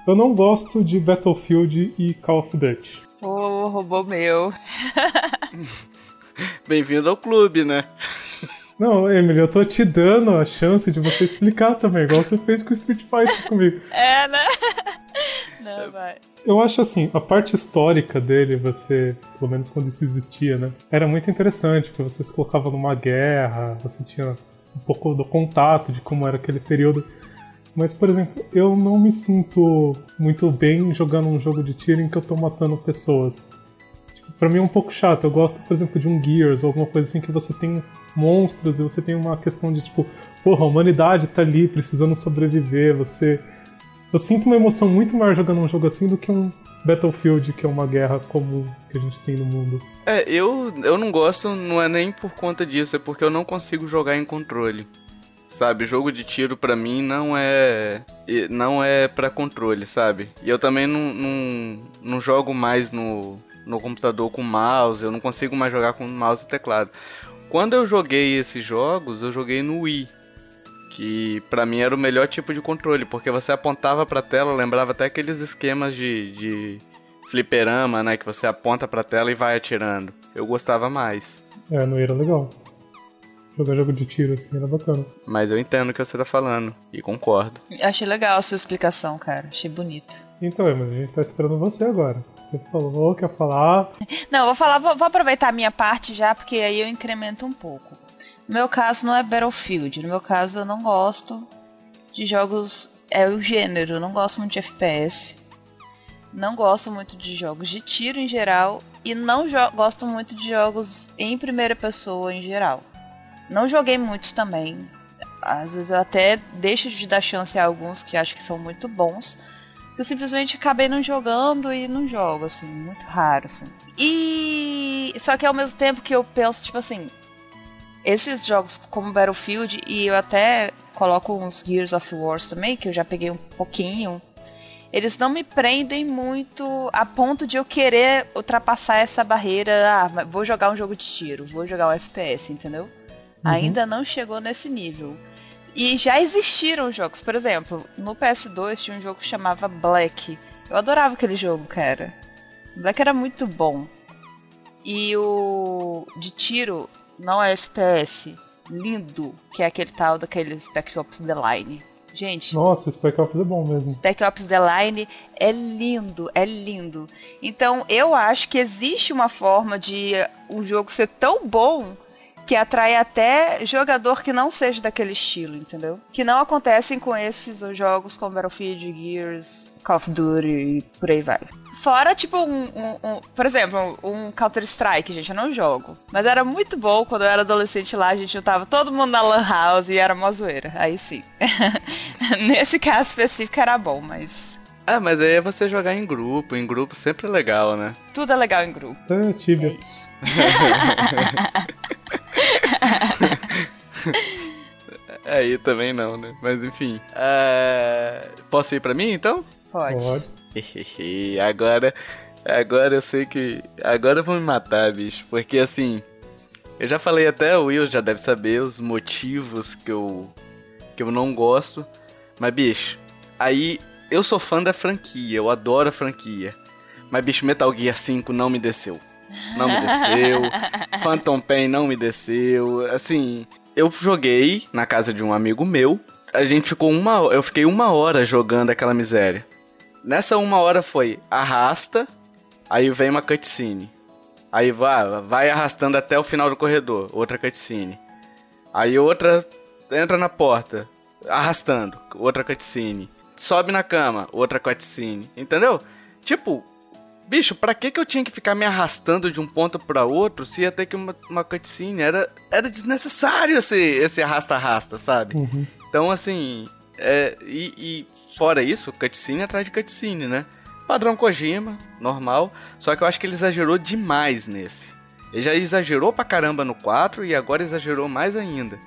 Eu não gosto de Battlefield e Call of Duty. Pô, oh, roubou meu. (laughs) Bem-vindo ao clube, né? Não, Emily, eu tô te dando a chance de você explicar também, igual você fez com o Street Fighter comigo. É, né? (laughs) Não, vai. Eu acho assim, a parte histórica dele, você, pelo menos quando isso existia, né? Era muito interessante, porque você se colocava numa guerra, você tinha um pouco do contato de como era aquele período. Mas, por exemplo, eu não me sinto muito bem jogando um jogo de tiro em que eu tô matando pessoas. Tipo, pra mim é um pouco chato. Eu gosto, por exemplo, de um Gears ou alguma coisa assim que você tem monstros e você tem uma questão de tipo, porra, a humanidade tá ali precisando sobreviver. Você. Eu sinto uma emoção muito maior jogando um jogo assim do que um Battlefield, que é uma guerra comum que a gente tem no mundo. É, eu, eu não gosto, não é nem por conta disso, é porque eu não consigo jogar em controle. Sabe, jogo de tiro para mim não é não é para controle, sabe? E eu também não, não, não jogo mais no, no computador com mouse, eu não consigo mais jogar com mouse e teclado. Quando eu joguei esses jogos, eu joguei no Wii, que para mim era o melhor tipo de controle, porque você apontava pra tela, lembrava até aqueles esquemas de, de fliperama, né, que você aponta pra tela e vai atirando. Eu gostava mais. É, não era legal. Jogar jogo de tiro assim era bacana. Mas eu entendo o que você tá falando e concordo. Achei legal a sua explicação, cara. Achei bonito. Então, mas a gente tá esperando você agora. Você falou, quer falar? Não, eu vou falar, vou, vou aproveitar a minha parte já, porque aí eu incremento um pouco. No meu caso não é Battlefield, no meu caso eu não gosto de jogos. É o gênero, eu não gosto muito de FPS. não gosto muito de jogos de tiro em geral e não gosto muito de jogos em primeira pessoa em geral. Não joguei muitos também. Às vezes eu até deixo de dar chance a alguns que acho que são muito bons. Que eu simplesmente acabei não jogando e não jogo, assim, muito raro, assim. E. Só que ao mesmo tempo que eu penso, tipo assim. Esses jogos como Battlefield, e eu até coloco uns Gears of War também, que eu já peguei um pouquinho. Eles não me prendem muito a ponto de eu querer ultrapassar essa barreira. Ah, vou jogar um jogo de tiro, vou jogar um FPS, entendeu? Uhum. Ainda não chegou nesse nível. E já existiram jogos. Por exemplo, no PS2 tinha um jogo que chamava Black. Eu adorava aquele jogo, cara. Black era muito bom. E o de tiro não é FPS. Lindo, que é aquele tal daquele Spec Ops The Line. Gente. Nossa, Spec Ops é bom mesmo. Spec Ops The Line é lindo, é lindo. Então eu acho que existe uma forma de um jogo ser tão bom que atrai até jogador que não seja daquele estilo, entendeu? Que não acontecem com esses jogos como Battlefield, Gears, Call of Duty e por aí vai. Fora, tipo, um, um, um, Por exemplo, um Counter-Strike, gente, eu não jogo. Mas era muito bom quando eu era adolescente lá, a gente juntava todo mundo na Lan House e era uma zoeira. Aí sim. (laughs) Nesse caso específico era bom, mas. Ah, mas aí é você jogar em grupo. Em grupo sempre é legal, né? Tudo é legal em grupo. É, Tibia. É isso. (laughs) Aí também não, né? Mas enfim. Uh... Posso ir pra mim então? Pode. Pode. (laughs) agora. Agora eu sei que. Agora eu vou me matar, bicho. Porque assim. Eu já falei até, o Will já deve saber os motivos que eu. que eu não gosto. Mas, bicho, aí eu sou fã da franquia, eu adoro a franquia. Mas, bicho, Metal Gear 5 não me desceu. Não me desceu. (laughs) Phantom Pain não me desceu. Assim, eu joguei na casa de um amigo meu. A gente ficou uma. Eu fiquei uma hora jogando aquela miséria. Nessa uma hora foi arrasta, aí vem uma cutscene. Aí vai, vai arrastando até o final do corredor, outra cutscene. Aí outra entra na porta, arrastando, outra cutscene. Sobe na cama, outra cutscene. Entendeu? Tipo, bicho, pra que que eu tinha que ficar me arrastando de um ponto para outro se ia ter que uma, uma cutscene? Era, era desnecessário esse, esse arrasta-arrasta, sabe? Uhum. Então, assim, é, e, e Fora isso, cutscene atrás de cutscene, né? Padrão Kojima, normal. Só que eu acho que ele exagerou demais nesse. Ele já exagerou pra caramba no 4 e agora exagerou mais ainda.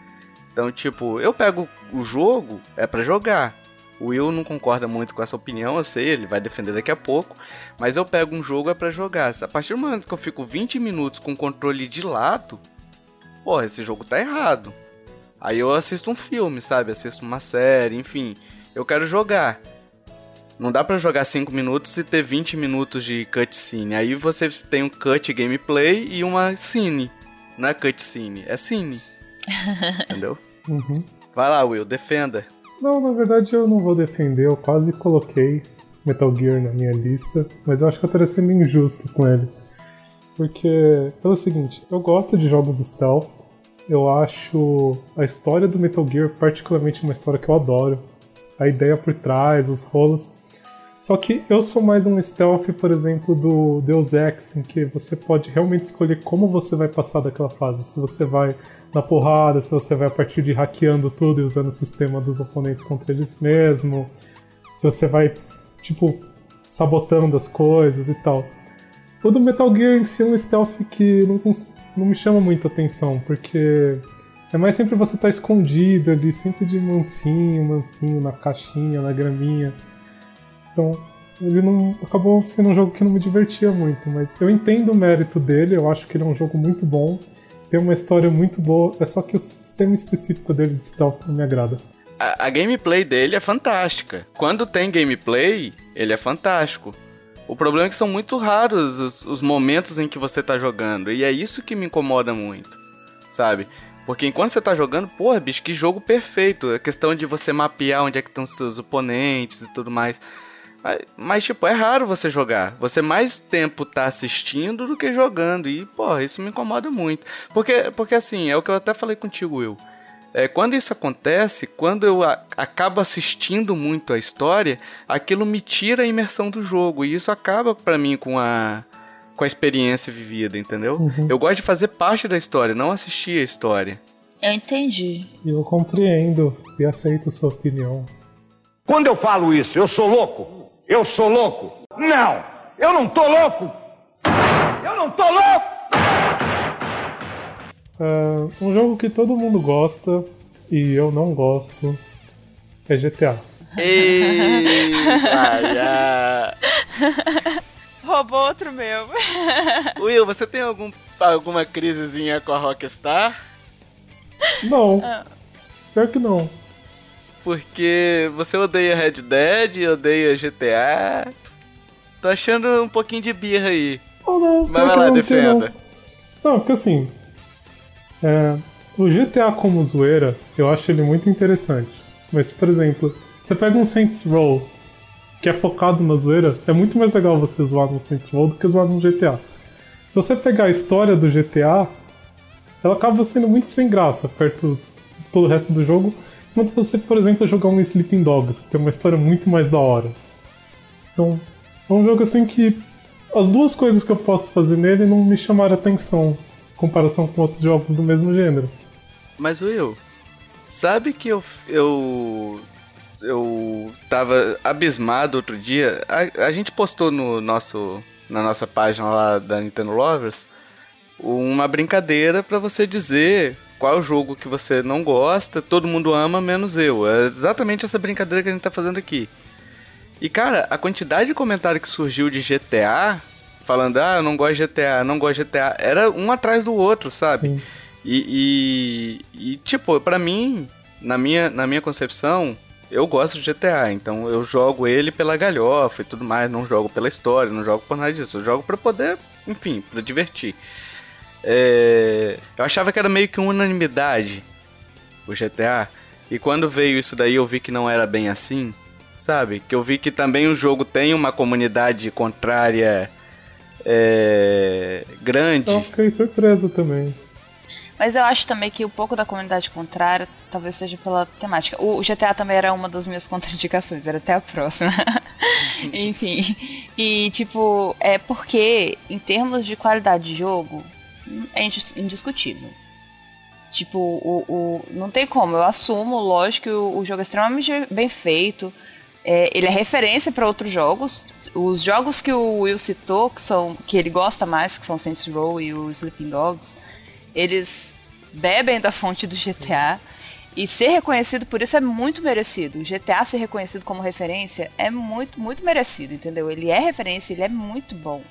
Então, tipo, eu pego o jogo, é para jogar. O Will não concorda muito com essa opinião, eu sei, ele vai defender daqui a pouco. Mas eu pego um jogo é para jogar. A partir do momento que eu fico 20 minutos com o controle de lado, porra, esse jogo tá errado. Aí eu assisto um filme, sabe? Assisto uma série, enfim eu quero jogar. Não dá para jogar 5 minutos e ter 20 minutos de cutscene. Aí você tem um cut gameplay e uma cine. Não é cutscene, é cine. (laughs) Entendeu? Uhum. Vai lá, Will, defenda. Não, na verdade eu não vou defender. Eu quase coloquei Metal Gear na minha lista, mas eu acho que eu estaria sendo injusto com ele. Porque, pelo seguinte, eu gosto de jogos stealth. Eu acho a história do Metal Gear particularmente uma história que eu adoro a ideia por trás, os rolos. Só que eu sou mais um stealth, por exemplo, do Deus Ex, em que você pode realmente escolher como você vai passar daquela fase. Se você vai na porrada, se você vai a partir de hackeando tudo e usando o sistema dos oponentes contra eles mesmo, se você vai, tipo, sabotando as coisas e tal. O do Metal Gear em si é um stealth que não, não me chama muita atenção, porque é mais sempre você tá escondido ali, sempre de mansinho, mansinho, na caixinha, na graminha. Então, ele não acabou sendo um jogo que não me divertia muito, mas eu entendo o mérito dele, eu acho que ele é um jogo muito bom, tem uma história muito boa, é só que o sistema específico dele de stealth não me agrada. A, a gameplay dele é fantástica. Quando tem gameplay, ele é fantástico. O problema é que são muito raros os, os momentos em que você tá jogando, e é isso que me incomoda muito, sabe? Porque enquanto você tá jogando, porra, bicho, que jogo perfeito. A questão de você mapear onde é que estão seus oponentes e tudo mais. Mas, mas, tipo, é raro você jogar. Você mais tempo tá assistindo do que jogando. E, porra, isso me incomoda muito. Porque, porque assim, é o que eu até falei contigo, Will. É, quando isso acontece, quando eu a, acabo assistindo muito a história, aquilo me tira a imersão do jogo. E isso acaba para mim com a, com a experiência vivida, entendeu? Uhum. Eu gosto de fazer parte da história, não assistir a história. Eu entendi. Eu compreendo e aceito sua opinião. Quando eu falo isso, eu sou louco? Eu sou louco? Não! Eu não tô louco! Eu não tô louco! Uh, um jogo que todo mundo gosta e eu não gosto é GTA. Ei, (laughs) Roubou outro meu. (laughs) Will, você tem algum, alguma crisezinha com a Rockstar? Não. Ah. Pior que não. Porque você odeia Red Dead, odeia GTA. Tô achando um pouquinho de birra aí. Oh, não, Mas vai lá, não, defenda. Não. não, porque assim. É, o GTA como zoeira, eu acho ele muito interessante. Mas, por exemplo, você pega um Saints Row que é focado na zoeira, é muito mais legal você zoar no Saints Row do que zoar no GTA. Se você pegar a história do GTA, ela acaba sendo muito sem graça perto de todo o resto do jogo. Enquanto você, por exemplo, jogar um Sleeping Dogs, que tem uma história muito mais da hora. Então, é um jogo assim que as duas coisas que eu posso fazer nele não me chamaram atenção em comparação com outros jogos do mesmo gênero. Mas Will, sabe que eu eu eu tava abismado outro dia. A, a gente postou no nosso na nossa página lá da Nintendo Lovers uma brincadeira para você dizer qual jogo que você não gosta, todo mundo ama, menos eu. É exatamente essa brincadeira que a gente tá fazendo aqui. E cara, a quantidade de comentário que surgiu de GTA, falando, ah, eu não gosto de GTA, não gosto de GTA, era um atrás do outro, sabe? E, e, e, tipo, para mim, na minha, na minha concepção, eu gosto de GTA, então eu jogo ele pela galhofa e tudo mais, não jogo pela história, não jogo por nada disso, eu jogo para poder, enfim, para divertir. É... Eu achava que era meio que unanimidade o GTA. E quando veio isso daí eu vi que não era bem assim, sabe? Que eu vi que também o jogo tem uma comunidade contrária é... grande. Eu fiquei surpreso também. Mas eu acho também que um pouco da comunidade contrária talvez seja pela temática. O GTA também era uma das minhas (laughs) contraindicações, era até a próxima. (laughs) Enfim. E, tipo, é porque, em termos de qualidade de jogo, é indiscutível. Tipo, o, o, não tem como, eu assumo, lógico, que o, o jogo é extremamente bem feito. É, ele é referência para outros jogos. Os jogos que o Will citou, que, são, que ele gosta mais, que são Saints Row e o Sleeping Dogs, eles bebem da fonte do GTA. E ser reconhecido por isso é muito merecido. O GTA ser reconhecido como referência é muito, muito merecido, entendeu? Ele é referência, ele é muito bom.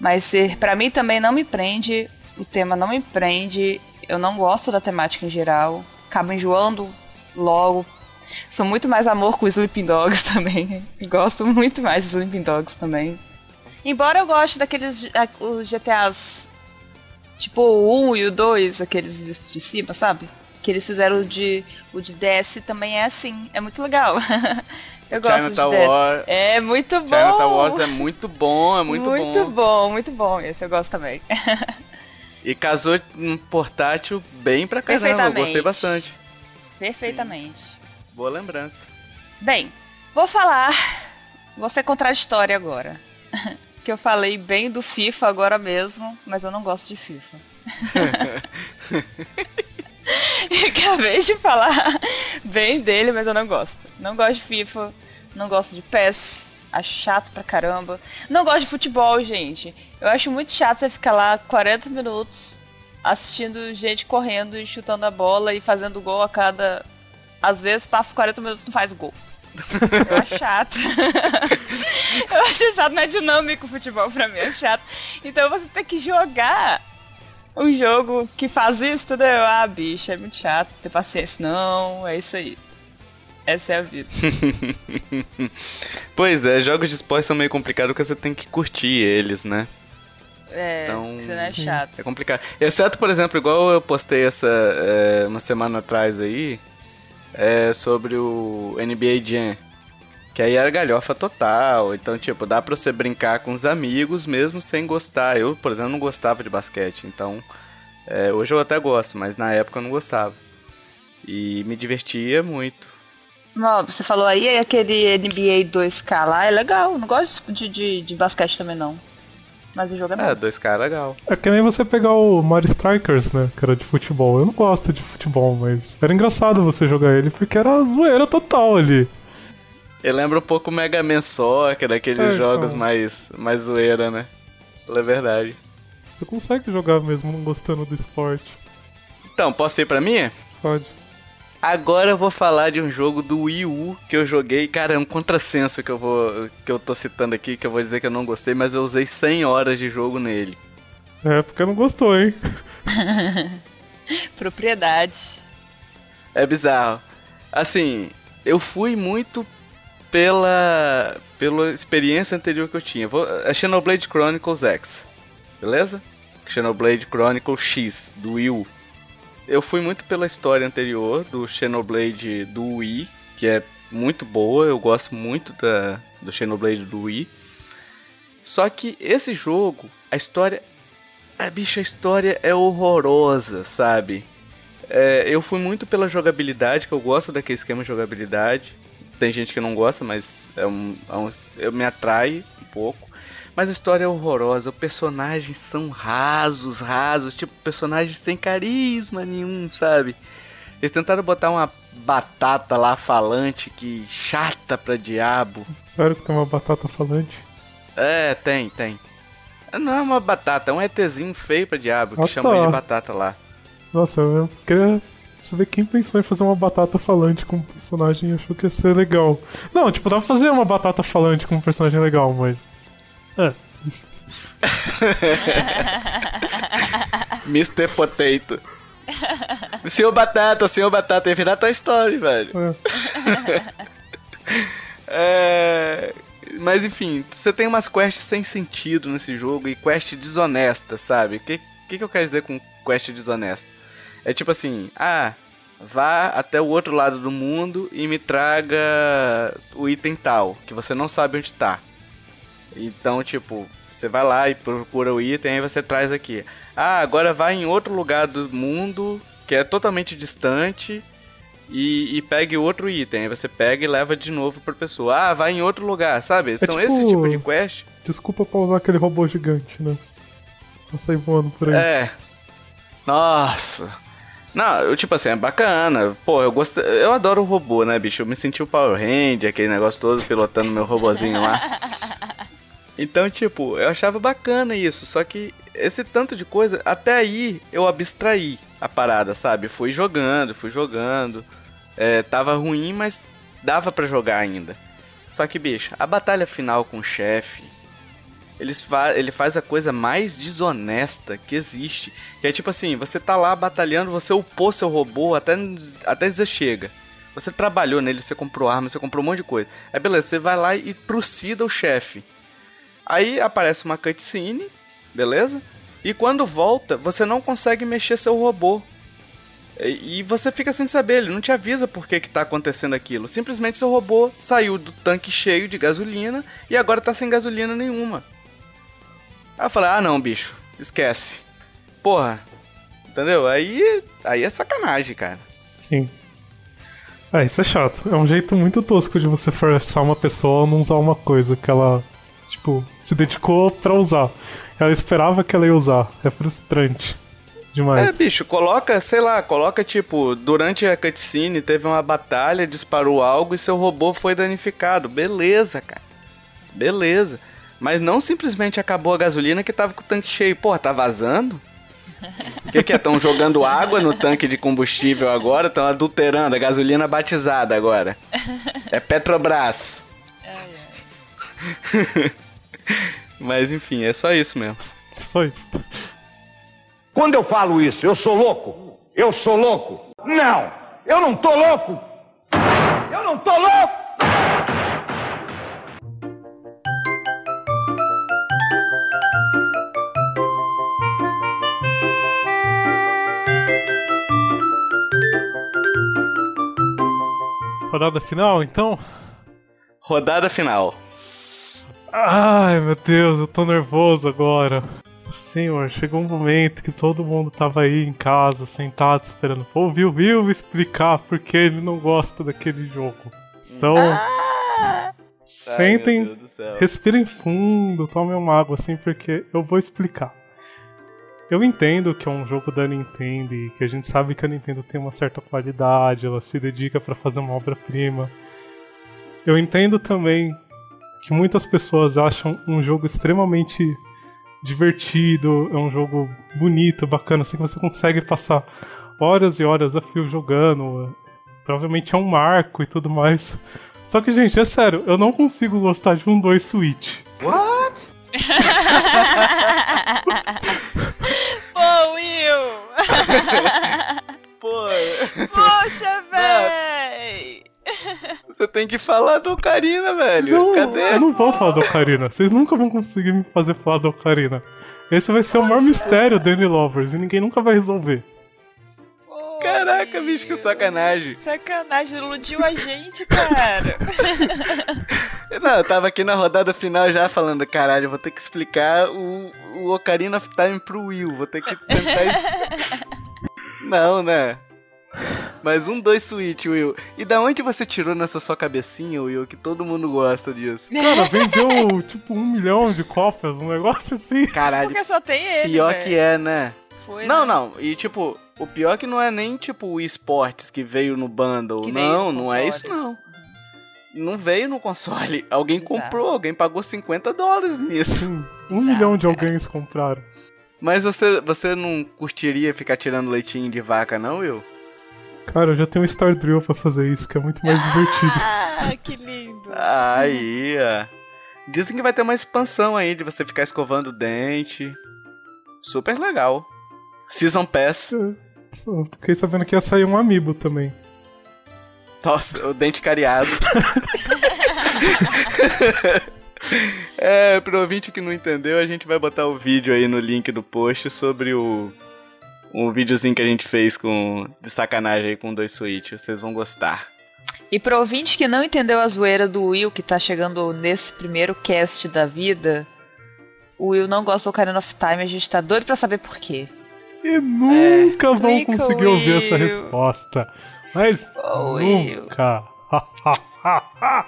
Mas para mim também não me prende o tema não me prende, eu não gosto da temática em geral, acabo enjoando logo. Sou muito mais amor com Sleeping Dogs (laughs) também. Gosto muito mais de Sleeping Dogs também. Embora eu goste daqueles os GTAs tipo o 1 e o 2, aqueles vistos de cima, sabe? Que eles fizeram o de, o de DS também é assim, é muito legal. (laughs) eu gosto Chinatown de DS. War... É muito bom. Chinatown Wars é muito bom, é muito, muito bom. Muito bom, muito bom. Esse eu gosto também. E casou um portátil bem pra caramba, eu gostei bastante. Perfeitamente. Sim. Boa lembrança. Bem, vou falar. Vou ser contraditória agora. (laughs) que eu falei bem do FIFA agora mesmo, mas eu não gosto de FIFA. (laughs) Acabei de falar bem dele, mas eu não gosto. Não gosto de FIFA, não gosto de PES, Acho chato pra caramba. Não gosto de futebol, gente. Eu acho muito chato você ficar lá 40 minutos assistindo gente correndo e chutando a bola e fazendo gol a cada. Às vezes passa 40 minutos e não faz gol. Eu acho chato. eu acho chato, não é dinâmico o futebol pra mim, é chato. Então você tem que jogar um jogo que faz isso, tudo. Ah, bicho, é muito chato, ter paciência. Não, é isso aí. Essa é a vida. (laughs) pois é, jogos de esporte são meio complicados porque você tem que curtir eles, né? É, então, isso não é chato. É complicado. Exceto, por exemplo, igual eu postei essa é, uma semana atrás aí, é, sobre o NBA Jam. Que aí era galhofa total. Então, tipo, dá pra você brincar com os amigos mesmo sem gostar. Eu, por exemplo, não gostava de basquete. Então, é, hoje eu até gosto, mas na época eu não gostava. E me divertia muito. Não, você falou aí aquele NBA 2K lá, é legal. Não gosto de, de, de basquete também, não. Mas o jogo é bom. É, 2K é legal. É que nem você pegar o Mario Strikers, né? Que era de futebol. Eu não gosto de futebol, mas era engraçado você jogar ele porque era zoeira total ali. Eu lembro um pouco o Mega Man Soccer, daqueles É, jogos então. mais, mais zoeira, né? É verdade. Você consegue jogar mesmo não gostando do esporte. Então, posso ir pra minha? Pode. Agora eu vou falar de um jogo do Wii U que eu joguei. Cara, é um contrassenso que eu vou que eu tô citando aqui, que eu vou dizer que eu não gostei, mas eu usei 100 horas de jogo nele. É, porque não gostou, hein? (laughs) Propriedade. É bizarro. Assim, eu fui muito pela pela experiência anterior que eu tinha. Vou, é Xenoblade Chronicles X. Beleza? Xenoblade Chronicles X do Wii U. Eu fui muito pela história anterior do Xenoblade do Wii, que é muito boa, eu gosto muito da, do Xenoblade do Wii. Só que esse jogo, a história. A bicha, a história é horrorosa, sabe? É, eu fui muito pela jogabilidade, que eu gosto daquele esquema de jogabilidade. Tem gente que não gosta, mas é um, é um- eu me atrai um pouco. Mas a história é horrorosa, os personagens são rasos, rasos, tipo, personagens sem carisma nenhum, sabe? Eles tentaram botar uma batata lá falante que chata pra diabo. Sério que tem uma batata falante? É, tem, tem. Não é uma batata, é um ETzinho feio pra diabo, que Ah, chamam tá. ele de batata lá. Nossa, eu queria saber quem pensou em fazer uma batata falante com um personagem e achou que ia ser legal. Não, tipo, dá pra fazer uma batata falante com um personagem legal, mas. (laughs) É. Mr. Potato. Senhor Batata, Senhor Batata, ia virar Toy Story, velho. é. (laughs) É... Mas enfim, você tem umas quests sem sentido nesse jogo e quest desonesta, sabe? O que, que, que eu quero dizer com quest desonesta? É tipo assim, ah, vá até o outro lado do mundo e me traga o item tal, que você não sabe onde tá. Então, tipo, você vai lá e procura o item e você traz aqui. Ah, agora vai em outro lugar do mundo que é totalmente distante e, e pegue outro item. Aí você pega e leva de novo pra pessoa. Ah, vai em outro lugar, sabe? São tipo- esse tipo de quest. Desculpa pra usar aquele robô gigante, né? Pra sair voando por aí. É. Nossa. Não, eu, tipo assim, é bacana. Pô, eu gosto. Eu adoro o robô, né, bicho? Eu me senti o Power Ranger, aquele negócio todo, pilotando meu robozinho lá. (laughs) Então, tipo, eu achava bacana isso. Só que esse tanto de coisa, até aí eu abstraí a parada, sabe? Fui jogando, fui jogando. É, tava ruim, mas dava pra jogar ainda. Só que, bicho, a batalha final com o chefe. Eles fa ele faz a coisa mais desonesta que existe. Que é tipo assim, você tá lá batalhando, você upou seu robô até, até dizer chega. Você trabalhou nele, você comprou arma, você comprou um monte de coisa. Aí beleza, você vai lá e trucida o chefe. Aí aparece uma cutscene, beleza? E quando volta, você não consegue mexer seu robô. E você fica sem saber, ele não te avisa por que, que tá acontecendo aquilo. Simplesmente seu robô saiu do tanque cheio de gasolina e agora tá sem gasolina nenhuma. Aí eu falei, ah não, bicho, esquece. Porra, entendeu? Aí, aí é sacanagem, cara. Sim. É, isso é chato. É um jeito muito tosco de você forçar uma pessoa a não usar uma coisa que ela, tipo, se dedicou pra usar. Ela esperava que ela ia usar. É frustrante. É, Demais. bicho, coloca, sei lá, coloca tipo, durante a cutscene teve uma batalha, disparou algo e seu robô foi danificado. Beleza, cara. Beleza. Mas não simplesmente acabou a gasolina que tava com o tanque cheio. Porra, tá vazando? O que, que é? Estão jogando água no tanque de combustível agora? Estão adulterando a gasolina batizada agora. É Petrobras. (laughs) Mas enfim, é só isso mesmo. Só isso. Quando eu falo isso, eu sou louco? Eu sou louco? Não! Eu não tô louco! Eu não tô louco! Rodada final, então? Rodada final. Ai, meu Deus, eu tô nervoso agora. senhor, chegou um momento que todo mundo tava aí em casa, sentado, esperando pra ouvir o Will explicar porque ele não gosta daquele jogo. Então, Ah! sentem, Ai, respirem fundo, tomem uma água assim, porque eu vou explicar. Eu entendo que é um jogo da Nintendo e que a gente sabe que a Nintendo tem uma certa qualidade, ela se dedica pra fazer uma obra-prima. Eu entendo também que muitas pessoas acham um jogo extremamente divertido, é um jogo bonito, bacana, assim que você consegue passar horas e horas a fio jogando. Provavelmente é um marco e tudo mais. Só que, gente, é sério, eu não consigo gostar de um 2 Switch. (laughs) Pô, Will! Pô, Poxa, véi! Você tem que falar do Ocarina, velho. Não, Cadê? eu não vou falar do Ocarina. Vocês nunca vão conseguir me fazer falar do Ocarina. Esse vai ser o maior mistério do Danny Lovers e ninguém nunca vai resolver. Caraca, bicho, que sacanagem. Sacanagem, iludiu a gente, cara. (laughs) Não, eu tava aqui na rodada final já falando, caralho, eu vou ter que explicar o, o Ocarina of Time pro Will. Vou ter que tentar. (laughs) não, né? Mas um, dois Switch, Will. E da onde você tirou nessa sua cabecinha, Will, que todo mundo gosta disso? Cara, vendeu tipo um milhão de cópias, um negócio assim. Caralho, Porque só tem ele, pior véi. que é, né? Foi, Não, né? não. E tipo, o pior que não é nem tipo o esportes que veio no bundle. Que não, no não é isso não. Não veio no console. (laughs) Alguém Exato. comprou, alguém pagou 50 dólares nisso. Sim, um Exato, milhão de alguém compraram. Mas você, você não curtiria ficar tirando leitinho de vaca, não, Will? Cara, eu já tenho um Star Drill pra fazer isso, que é muito mais divertido. (laughs) Ah, que lindo. Aí, ó. Dizem que vai ter uma expansão aí de você ficar escovando o dente. Super legal. Season Pass. Eu fiquei sabendo que ia sair um amiibo também. Nossa, o dente cariado. (laughs) (laughs) é, pro ouvinte que não entendeu, a gente vai botar o vídeo aí no link do post sobre o. Um videozinho que a gente fez com. De sacanagem aí com dois Switch. Vocês vão gostar. E pro ouvinte que não entendeu a zoeira do Will, que tá chegando nesse primeiro cast da vida, o Will não gosta do Ocarina of Time, a gente tá doido pra saber por quê. E nunca vão explica, conseguir ouvir essa Will. resposta. Mas Oh, Will. nunca.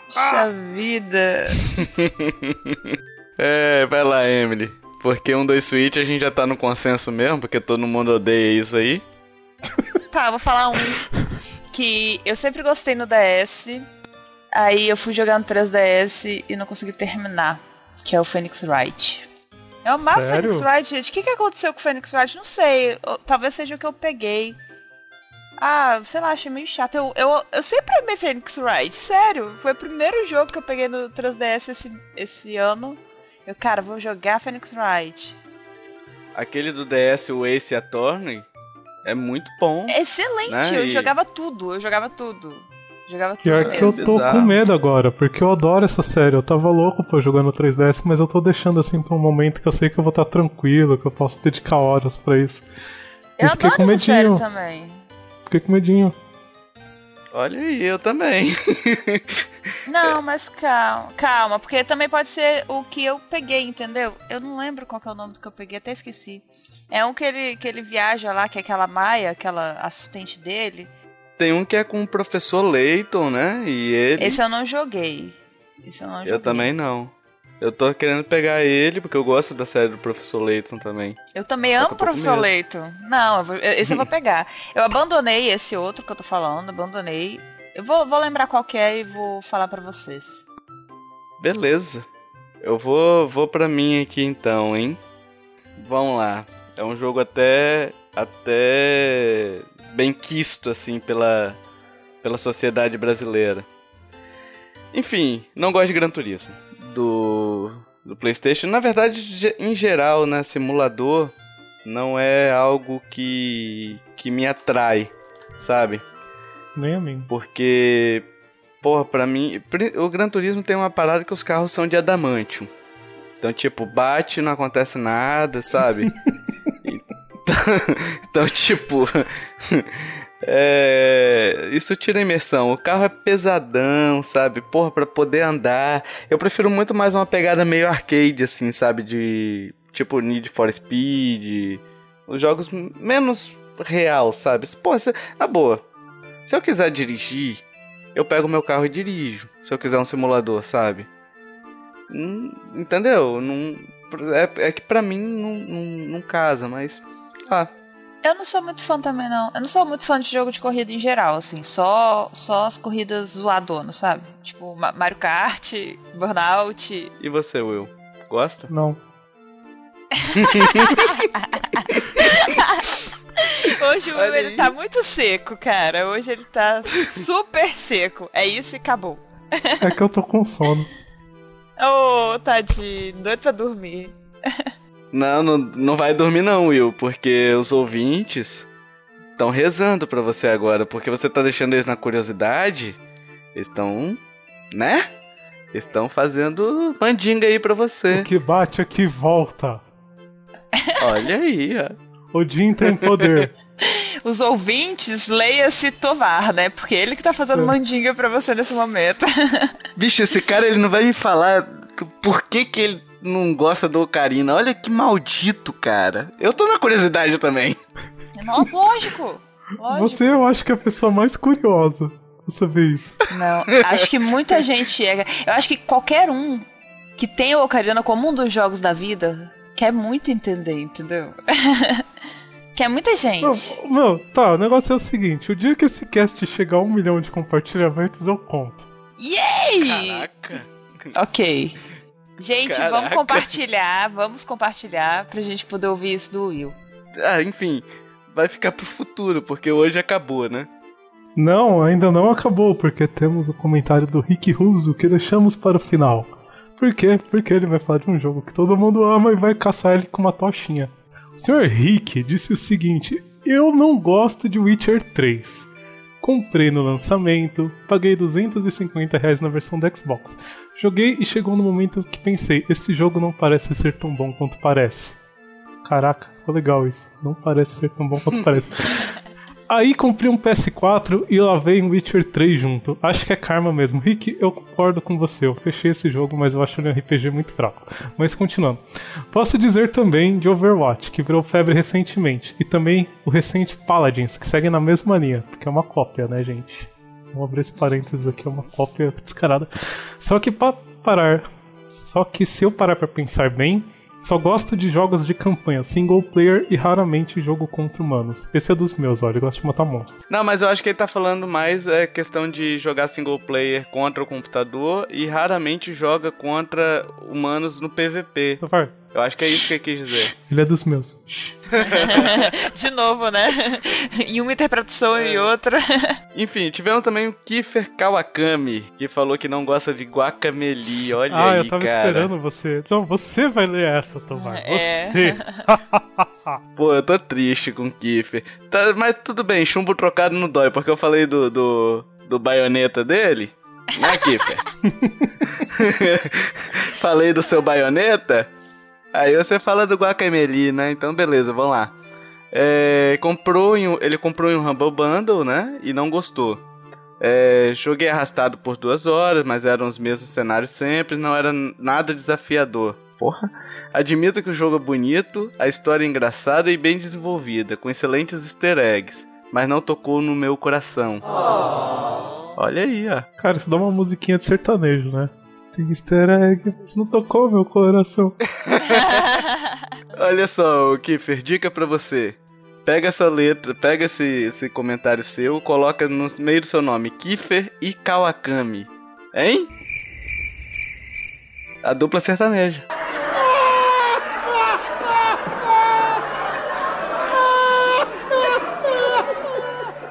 Puxa vida. (laughs) É, vai lá, Emily. Porque um dois Switch a gente já tá no consenso mesmo, porque todo mundo odeia isso aí. Tá, eu vou falar um que eu sempre gostei no DS. Aí eu fui jogar no 3DS e não consegui terminar. Que é o Phoenix Wright. Eu amava o Sério? Phoenix Wright, gente. O que, que aconteceu com o Phoenix Wright? Não sei. Talvez seja o que eu peguei. Ah, sei lá, achei meio chato. Eu, eu, eu sempre amei Phoenix Wright, sério. Foi o primeiro jogo que eu peguei no 3DS esse, esse ano. Eu, cara, vou jogar Phoenix Wright. Aquele do DS, o Ace Attorney, é muito bom. É excelente, Né, eu e- jogava tudo, eu jogava tudo. Jogava tudo. Pior que eu mesmo. tô bizarro. com medo agora, porque eu adoro essa série. Eu tava louco pra jogar no 3DS, mas eu tô deixando assim pra um momento que eu sei que eu vou estar tranquilo, que eu posso dedicar horas pra isso. Eu eu fiquei adoro com essa série também. Fiquei com medinho. Olha aí, eu também. (laughs) Não, mas calma, calma, porque também pode ser o que eu peguei, entendeu? Eu não lembro qual é o nome do que eu peguei, até esqueci. É um que ele, que ele viaja lá, que é aquela Maia, aquela assistente dele. Tem um que é com o professor Layton, né? E ele. Esse eu não joguei. Esse eu não joguei. Eu também não. Eu tô querendo pegar ele, porque eu gosto da série do professor Layton também. Eu também amo o Professor. Leito. Não, eu vou- esse eu vou (laughs) pegar. Eu abandonei esse outro que eu tô falando, abandonei. Eu vou, vou lembrar qual que é e vou falar pra vocês. Beleza. Eu vou, vou pra mim aqui então, hein? Vamos lá. É um jogo até. até. bem quisto, assim, pela. pela sociedade brasileira. Enfim, não gosto de Gran Turismo. Do. do PlayStation. Na verdade, em geral, né? Simulador não é algo que. que me atrai, sabe? Nem a mim. Porque, porra, pra mim, o Gran Turismo tem uma parada que os carros são de adamantium. Então, tipo, bate, não acontece nada, sabe? (laughs) então, (laughs) então, tipo, É, isso tira a imersão. O carro é pesadão, sabe? Porra, pra poder andar. Eu prefiro muito mais uma pegada meio arcade, assim, sabe? De tipo Need for Speed. Os jogos menos real, sabe? Pô, se, na boa. Se eu quiser dirigir, eu pego meu carro e dirijo. Se eu quiser um simulador, sabe? Hum, entendeu? Não, é, é que pra mim não, não, não casa, mas. Ah, eu não sou muito fã também, não. Eu não sou muito fã de jogo de corrida em geral, assim. Só, só as corridas zoadonas, sabe? Tipo, Mario Kart, Burnout. E você, Will? Gosta? Não. (laughs) Hoje o Will, ele tá muito seco, cara. Hoje ele tá super seco. É isso e acabou. É que eu tô com sono. (laughs) Ô, oh, tadinho. Doido pra dormir. (laughs) Não, não, não vai dormir não, Will, porque os ouvintes estão rezando para você agora, porque você tá deixando eles na curiosidade. Estão, né? Estão fazendo mandinga aí para você. O que bate aqui volta. Olha aí, ó. Odin tem poder. (laughs) Os ouvintes, leia-se Tovar, né? Porque ele que tá fazendo é. mandinga pra você nesse momento. (laughs) Bicho, esse cara ele não vai me falar por que que ele não gosta do Ocarina. Olha que maldito, cara. Eu tô na curiosidade também. Nossa, lógico. lógico. Você, eu acho que é a pessoa mais curiosa pra saber isso. Não, acho que muita gente é. Eu acho que qualquer um que tem o Ocarina como um dos jogos da vida quer muito entender, entendeu? (laughs) quer muita gente. Não, meu, tá, o negócio é o seguinte: o dia que esse cast chegar a um milhão de compartilhamentos, eu conto. Yay! Caraca! Ok. Gente, Caraca. vamos compartilhar, vamos compartilhar pra gente poder ouvir isso do Will. Ah, enfim, vai ficar pro futuro, porque hoje acabou, né? Não, ainda não acabou, porque temos o comentário do Rick Russo que deixamos para o final. Por quê? Porque ele vai falar de um jogo que todo mundo ama e vai caçar ele com uma tochinha. O Sr. Rick disse o seguinte: Eu não gosto de Witcher 3. Comprei no lançamento, paguei 250 reais na versão do Xbox. Joguei e chegou no momento que pensei: esse jogo não parece ser tão bom quanto parece. Caraca, ficou legal isso. Não parece ser tão bom quanto parece. (laughs) Aí comprei um PS4 e lá veio um Witcher 3 junto. Acho que é karma mesmo. Rick, eu concordo com você. Eu fechei esse jogo, mas eu acho ele um RPG muito fraco. Mas continuando. Posso dizer também de Overwatch, que virou febre recentemente. E também o recente Paladins, que segue na mesma linha. Porque é uma cópia, né, gente? Vou abrir esse parênteses aqui, é uma cópia descarada. Só que para parar. Só que se eu parar pra pensar bem, só gosto de jogos de campanha, single player e raramente jogo contra humanos. Esse é dos meus, olha, eu gosto de matar monstros. Não, mas eu acho que ele tá falando mais é questão de jogar single player contra o computador e raramente joga contra humanos no PVP. Vai. Eu acho que é isso que ele quis dizer. Ele é dos meus. (laughs) De novo, né? Em uma interpretação é. e outra. Enfim, tivemos também o Kiefer Kawakami, que falou que não gosta de guacameli. Olha ah, aí, eu tava cara. esperando você. Então, você vai ler essa, Tomar. É. Você. (laughs) Pô, eu tô triste com o Kiefer. Tá, mas tudo bem, chumbo trocado não dói, porque eu falei do, do, do baioneta dele. Né, Kiefer? (laughs) falei do seu baioneta. Aí você fala do Guacameli, né? Então beleza, vamos lá. É, comprou em, ele comprou em um Humble Bundle, né? E não gostou. É, joguei arrastado por duas horas, mas eram os mesmos cenários sempre, não era nada desafiador. Porra. Admito que o jogo é bonito, a história é engraçada e bem desenvolvida, com excelentes easter eggs, mas não tocou no meu coração. Oh. Olha aí, ó. Cara, isso dá uma musiquinha de sertanejo, né? Tem easter egg, mas não tocou meu coração. (laughs) Olha só, Kiffer, dica pra você. Pega essa letra, pega esse, esse comentário seu, coloca no meio do seu nome Kiffer e Kawakami. Hein? A dupla sertaneja.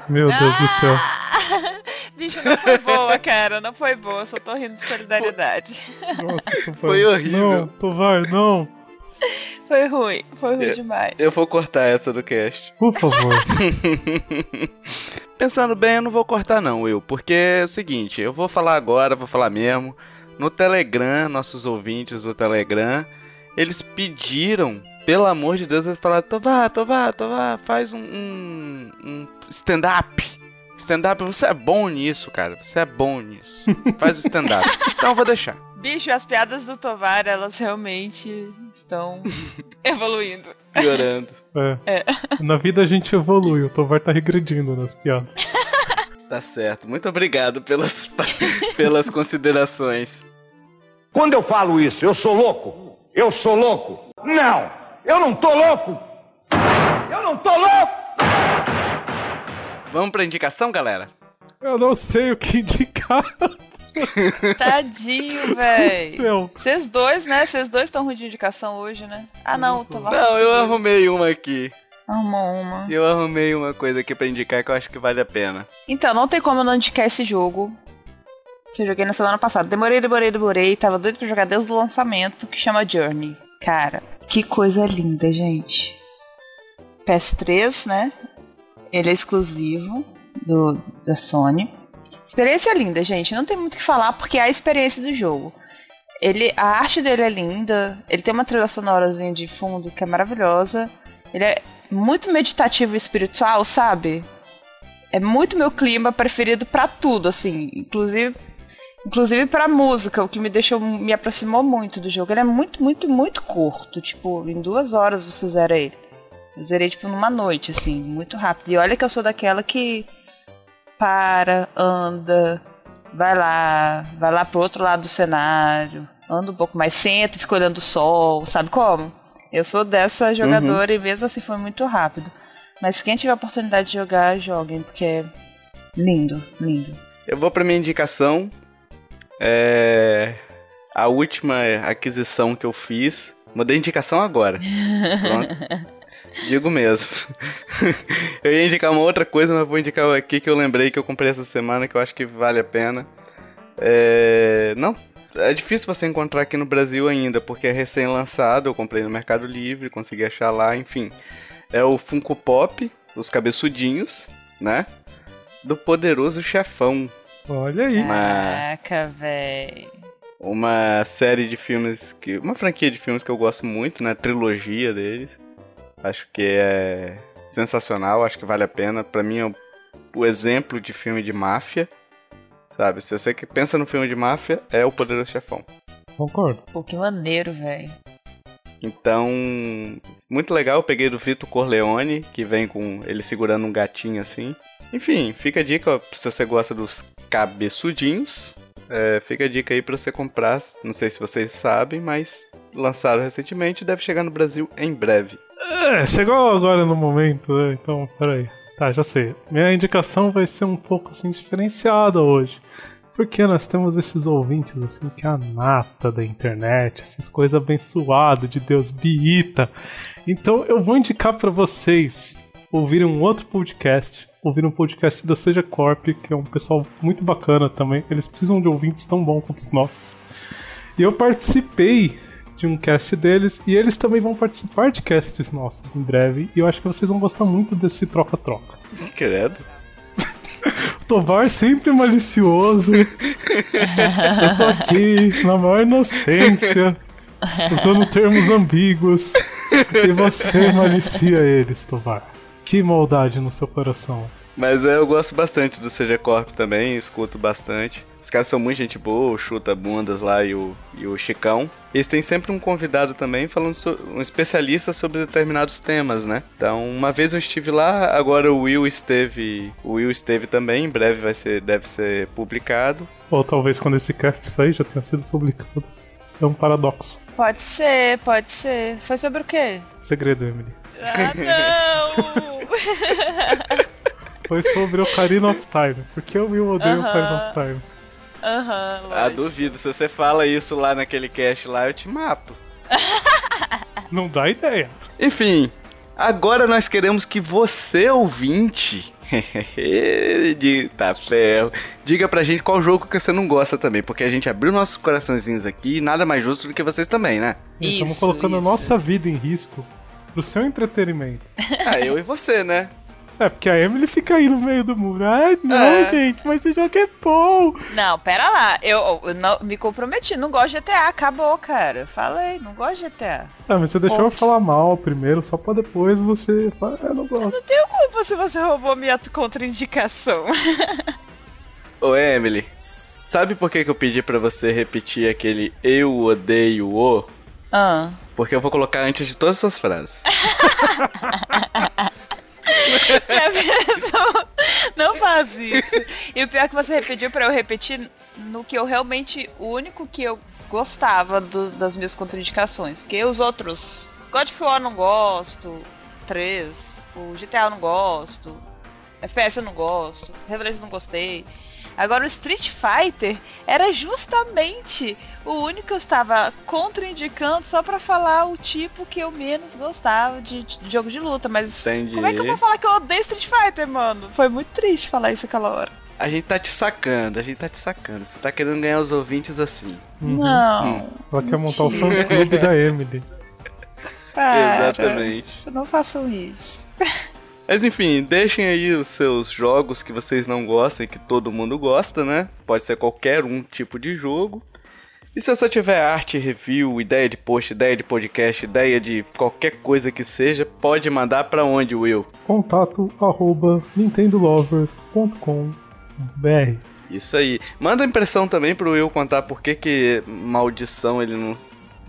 Meu Deus do céu. Bicho, não foi boa, cara. Não foi boa. Só tô rindo de solidariedade. Nossa, Tovar. (laughs) Foi horrível. Não, Tovar, não. Foi ruim. Foi ruim eu, demais. Eu vou cortar essa do cast. Por favor. (laughs) Pensando bem, eu não vou cortar não, Will. Porque é o seguinte, eu vou falar agora, vou falar mesmo. No Telegram, nossos ouvintes do Telegram, eles pediram pelo amor de Deus, eles falaram, Tovar, Tovar, Tovar, faz um, um, um stand-up. Stand-up, você é bom nisso, cara. Você é bom nisso. Faz o stand-up. (laughs) então eu vou deixar. Bicho, as piadas do Tovar, elas realmente estão (laughs) evoluindo. Piorando. É. Na vida a gente evolui, o Tovar tá regredindo nas piadas. (laughs) Tá certo. Muito obrigado pelas, pelas considerações. Quando eu falo isso, eu sou louco? Eu sou louco? Não! Eu não tô louco! Eu não tô louco! Vamos pra indicação, galera? Eu não sei o que indicar. (laughs) Tadinho, (laughs) véi. Vocês dois, né? Vocês dois estão ruim de indicação hoje, né? Ah, não, o Tovar Não, eu arrumei uma aqui. Arrumou uma. Eu arrumei uma coisa aqui pra indicar que eu acho que vale a pena. Então, não tem como eu não indicar esse jogo. Que eu joguei na semana passada. Demorei, demorei, demorei. Tava doido pra jogar desde o lançamento, que chama Journey. Cara, que coisa linda, gente. PS3, né? Ele é exclusivo do, da Sony. Experiência linda, gente. Não tem muito o que falar porque é a experiência do jogo. Ele, a arte dele é linda. Ele tem uma trilha sonorazinha de fundo que é maravilhosa. Ele é muito meditativo e espiritual, sabe? É muito meu clima preferido para tudo, assim, inclusive inclusive para música, o que me deixou me aproximou muito do jogo. Ele é muito, muito, muito curto, tipo, em duas horas você zera ele. Eu zerei tipo numa noite, assim, muito rápido. E olha que eu sou daquela que para, anda, vai lá, vai lá pro outro lado do cenário, anda um pouco mais, senta, fica olhando o sol, sabe como? Eu sou dessa jogadora uhum. e mesmo assim foi muito rápido. Mas quem tiver a oportunidade de jogar, joguem, porque é lindo, lindo. Eu vou pra minha indicação. É. A última aquisição que eu fiz. Mudei indicação agora. (laughs) Pronto. Digo mesmo. (laughs) eu ia indicar uma outra coisa, mas vou indicar aqui que eu lembrei que eu comprei essa semana, que eu acho que vale a pena. É... Não, é difícil você encontrar aqui no Brasil ainda, porque é recém-lançado, eu comprei no Mercado Livre, consegui achar lá, enfim. É o Funko Pop, os cabeçudinhos, né? Do poderoso chefão. Olha aí. Caraca, véi. Uma série de filmes que. Uma franquia de filmes que eu gosto muito, né? trilogia deles. Acho que é sensacional, acho que vale a pena. Para mim é o exemplo de filme de máfia. Sabe? Se você que pensa no filme de máfia, é o Poderoso Chefão. Concordo. Pô, que maneiro, velho. Então, muito legal. Eu peguei do Vitor Corleone, que vem com ele segurando um gatinho assim. Enfim, fica a dica se você gosta dos cabeçudinhos. É, fica a dica aí para você comprar. Não sei se vocês sabem, mas lançaram recentemente deve chegar no Brasil em breve. É, chegou agora no momento, né? Então, peraí. Tá, já sei. Minha indicação vai ser um pouco assim diferenciada hoje. Porque nós temos esses ouvintes assim que é a nata da internet, essas coisas abençoadas de Deus, biita. Então eu vou indicar para vocês ouvirem um outro podcast, ouvir um podcast da Seja Corp, que é um pessoal muito bacana também. Eles precisam de ouvintes tão bons quanto os nossos. E eu participei de um cast deles e eles também vão participar de casts nossos em breve. E eu acho que vocês vão gostar muito desse troca-troca. Credo. (laughs) Tovar sempre malicioso. eu tô aqui na maior inocência, usando termos ambíguos. E você malicia eles, Tovar. Que maldade no seu coração. Mas é, eu gosto bastante do CG Corp também, escuto bastante. Os caras são muito gente boa, o Chuta Bundas lá e o, e o Chicão. Eles têm sempre um convidado também, falando so, um especialista sobre determinados temas, né? Então, uma vez eu estive lá, agora o Will esteve. O Will esteve também, em breve vai ser, deve ser publicado. Ou talvez quando esse cast sair já tenha sido publicado. É um paradoxo. Pode ser, pode ser. Foi sobre o quê? Segredo, Emily. Ah, não! (laughs) Foi sobre Ocarina of Time. Por que o Will odeia uh -huh. Ocarina of Time? Aham, uh -huh, Ah, duvido. Se você fala isso lá naquele cast lá, eu te mato. (laughs) Não dá ideia. Enfim, agora nós queremos que você, ouvinte, (laughs) tá ferro. Diga pra gente qual jogo que você não gosta também, porque a gente abriu nossos coraçõezinhos aqui e nada mais justo do que vocês também, né? Sim, isso, estamos colocando isso. a nossa vida em risco pro seu entretenimento. Ah, eu e você, né? É, porque a Emily fica aí no meio do muro. Ai, não, É. gente, mas esse jogo é bom. Não, pera lá. Eu, eu não, me comprometi. Não gosto de GTA. Acabou, cara. Falei, não gosto de GTA. Ah, mas você deixou eu Ponto. falar mal primeiro, só pra depois você falar, ah, eu não gosto. Não tenho culpa se você roubou minha contraindicação. Ô, Emily, sabe por que, que eu pedi pra você repetir aquele eu odeio o? Ah. Porque eu vou colocar antes de todas essas frases. (laughs) (laughs) É? Não faz isso. E o pior é que você pediu pra eu repetir no que eu realmente. O único que eu gostava do- das minhas contraindicações. Porque os outros. God of War não gosto. 3. O GTA eu não gosto. FPS eu não gosto. Revelation não gostei. Agora o Street Fighter era justamente o único que eu estava contraindicando só pra falar o tipo que eu menos gostava de, de jogo de luta. Mas Entendi. como é que eu vou falar que eu odeio Street Fighter, mano? Foi muito triste falar isso aquela hora. A gente tá te sacando, a gente tá te sacando. Você tá querendo ganhar os ouvintes assim. Uhum. Não. Ela quer montar o fã clube da Emily. Para. Exatamente. Não façam isso. Mas enfim, deixem aí os seus jogos que vocês não gostam e que todo mundo gosta, né? Pode ser qualquer um tipo de jogo. E se você tiver arte, review, ideia de post, ideia de podcast, ideia de qualquer coisa que seja, pode mandar pra onde, Will? Contato arroba nintendolovers.com.br Isso aí. Manda impressão também pro Will contar por que que maldição ele não,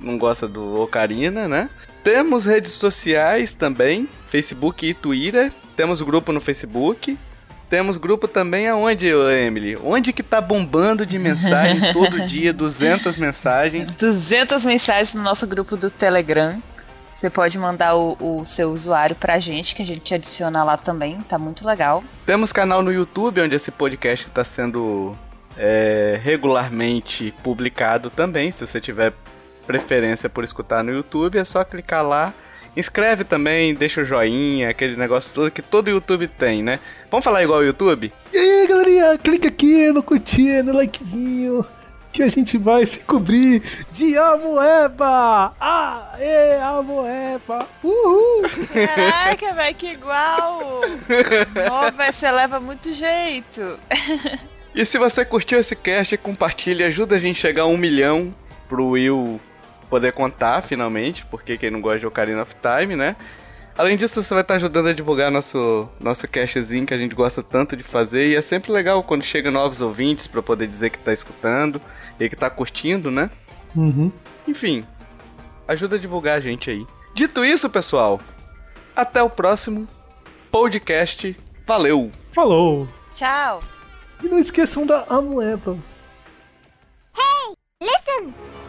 não gosta do Ocarina, né? Temos redes sociais também, Facebook e Twitter. Temos grupo no Facebook. Temos grupo também aonde, Emily? Onde que tá bombando de mensagem (laughs) todo dia, 200 mensagens. 200 mensagens no nosso grupo do Telegram. Você pode mandar o, o seu usuário pra gente, que a gente te adiciona lá também. Tá muito legal. Temos canal no YouTube, onde esse podcast está sendo é, regularmente publicado também. Se você tiver preferência por escutar no YouTube, é só clicar lá. Inscreve também, deixa o joinha, aquele negócio todo que todo YouTube tem, né? Vamos falar igual o YouTube? E aí, galerinha, clica aqui no curtir, no likezinho, que a gente vai se cobrir de Amoeba! Ah, é, Amoeba! Uhul! Caraca, velho, que igual! Ó, velho, você leva muito jeito. E se você curtiu esse cast, compartilha, ajuda a gente a chegar a um milhão pro Will poder contar finalmente, porque quem não gosta de Ocarina of Time, né? Além disso, você vai estar ajudando a divulgar nosso, nosso castzinho que a gente gosta tanto de fazer. E é sempre legal quando chega novos ouvintes para poder dizer que tá escutando e que tá curtindo, né? Uhum. Enfim, ajuda a divulgar a gente aí. Dito isso, pessoal, até o próximo podcast. Valeu! Falou! Tchau. E não esqueçam da Amoeba. Thank you.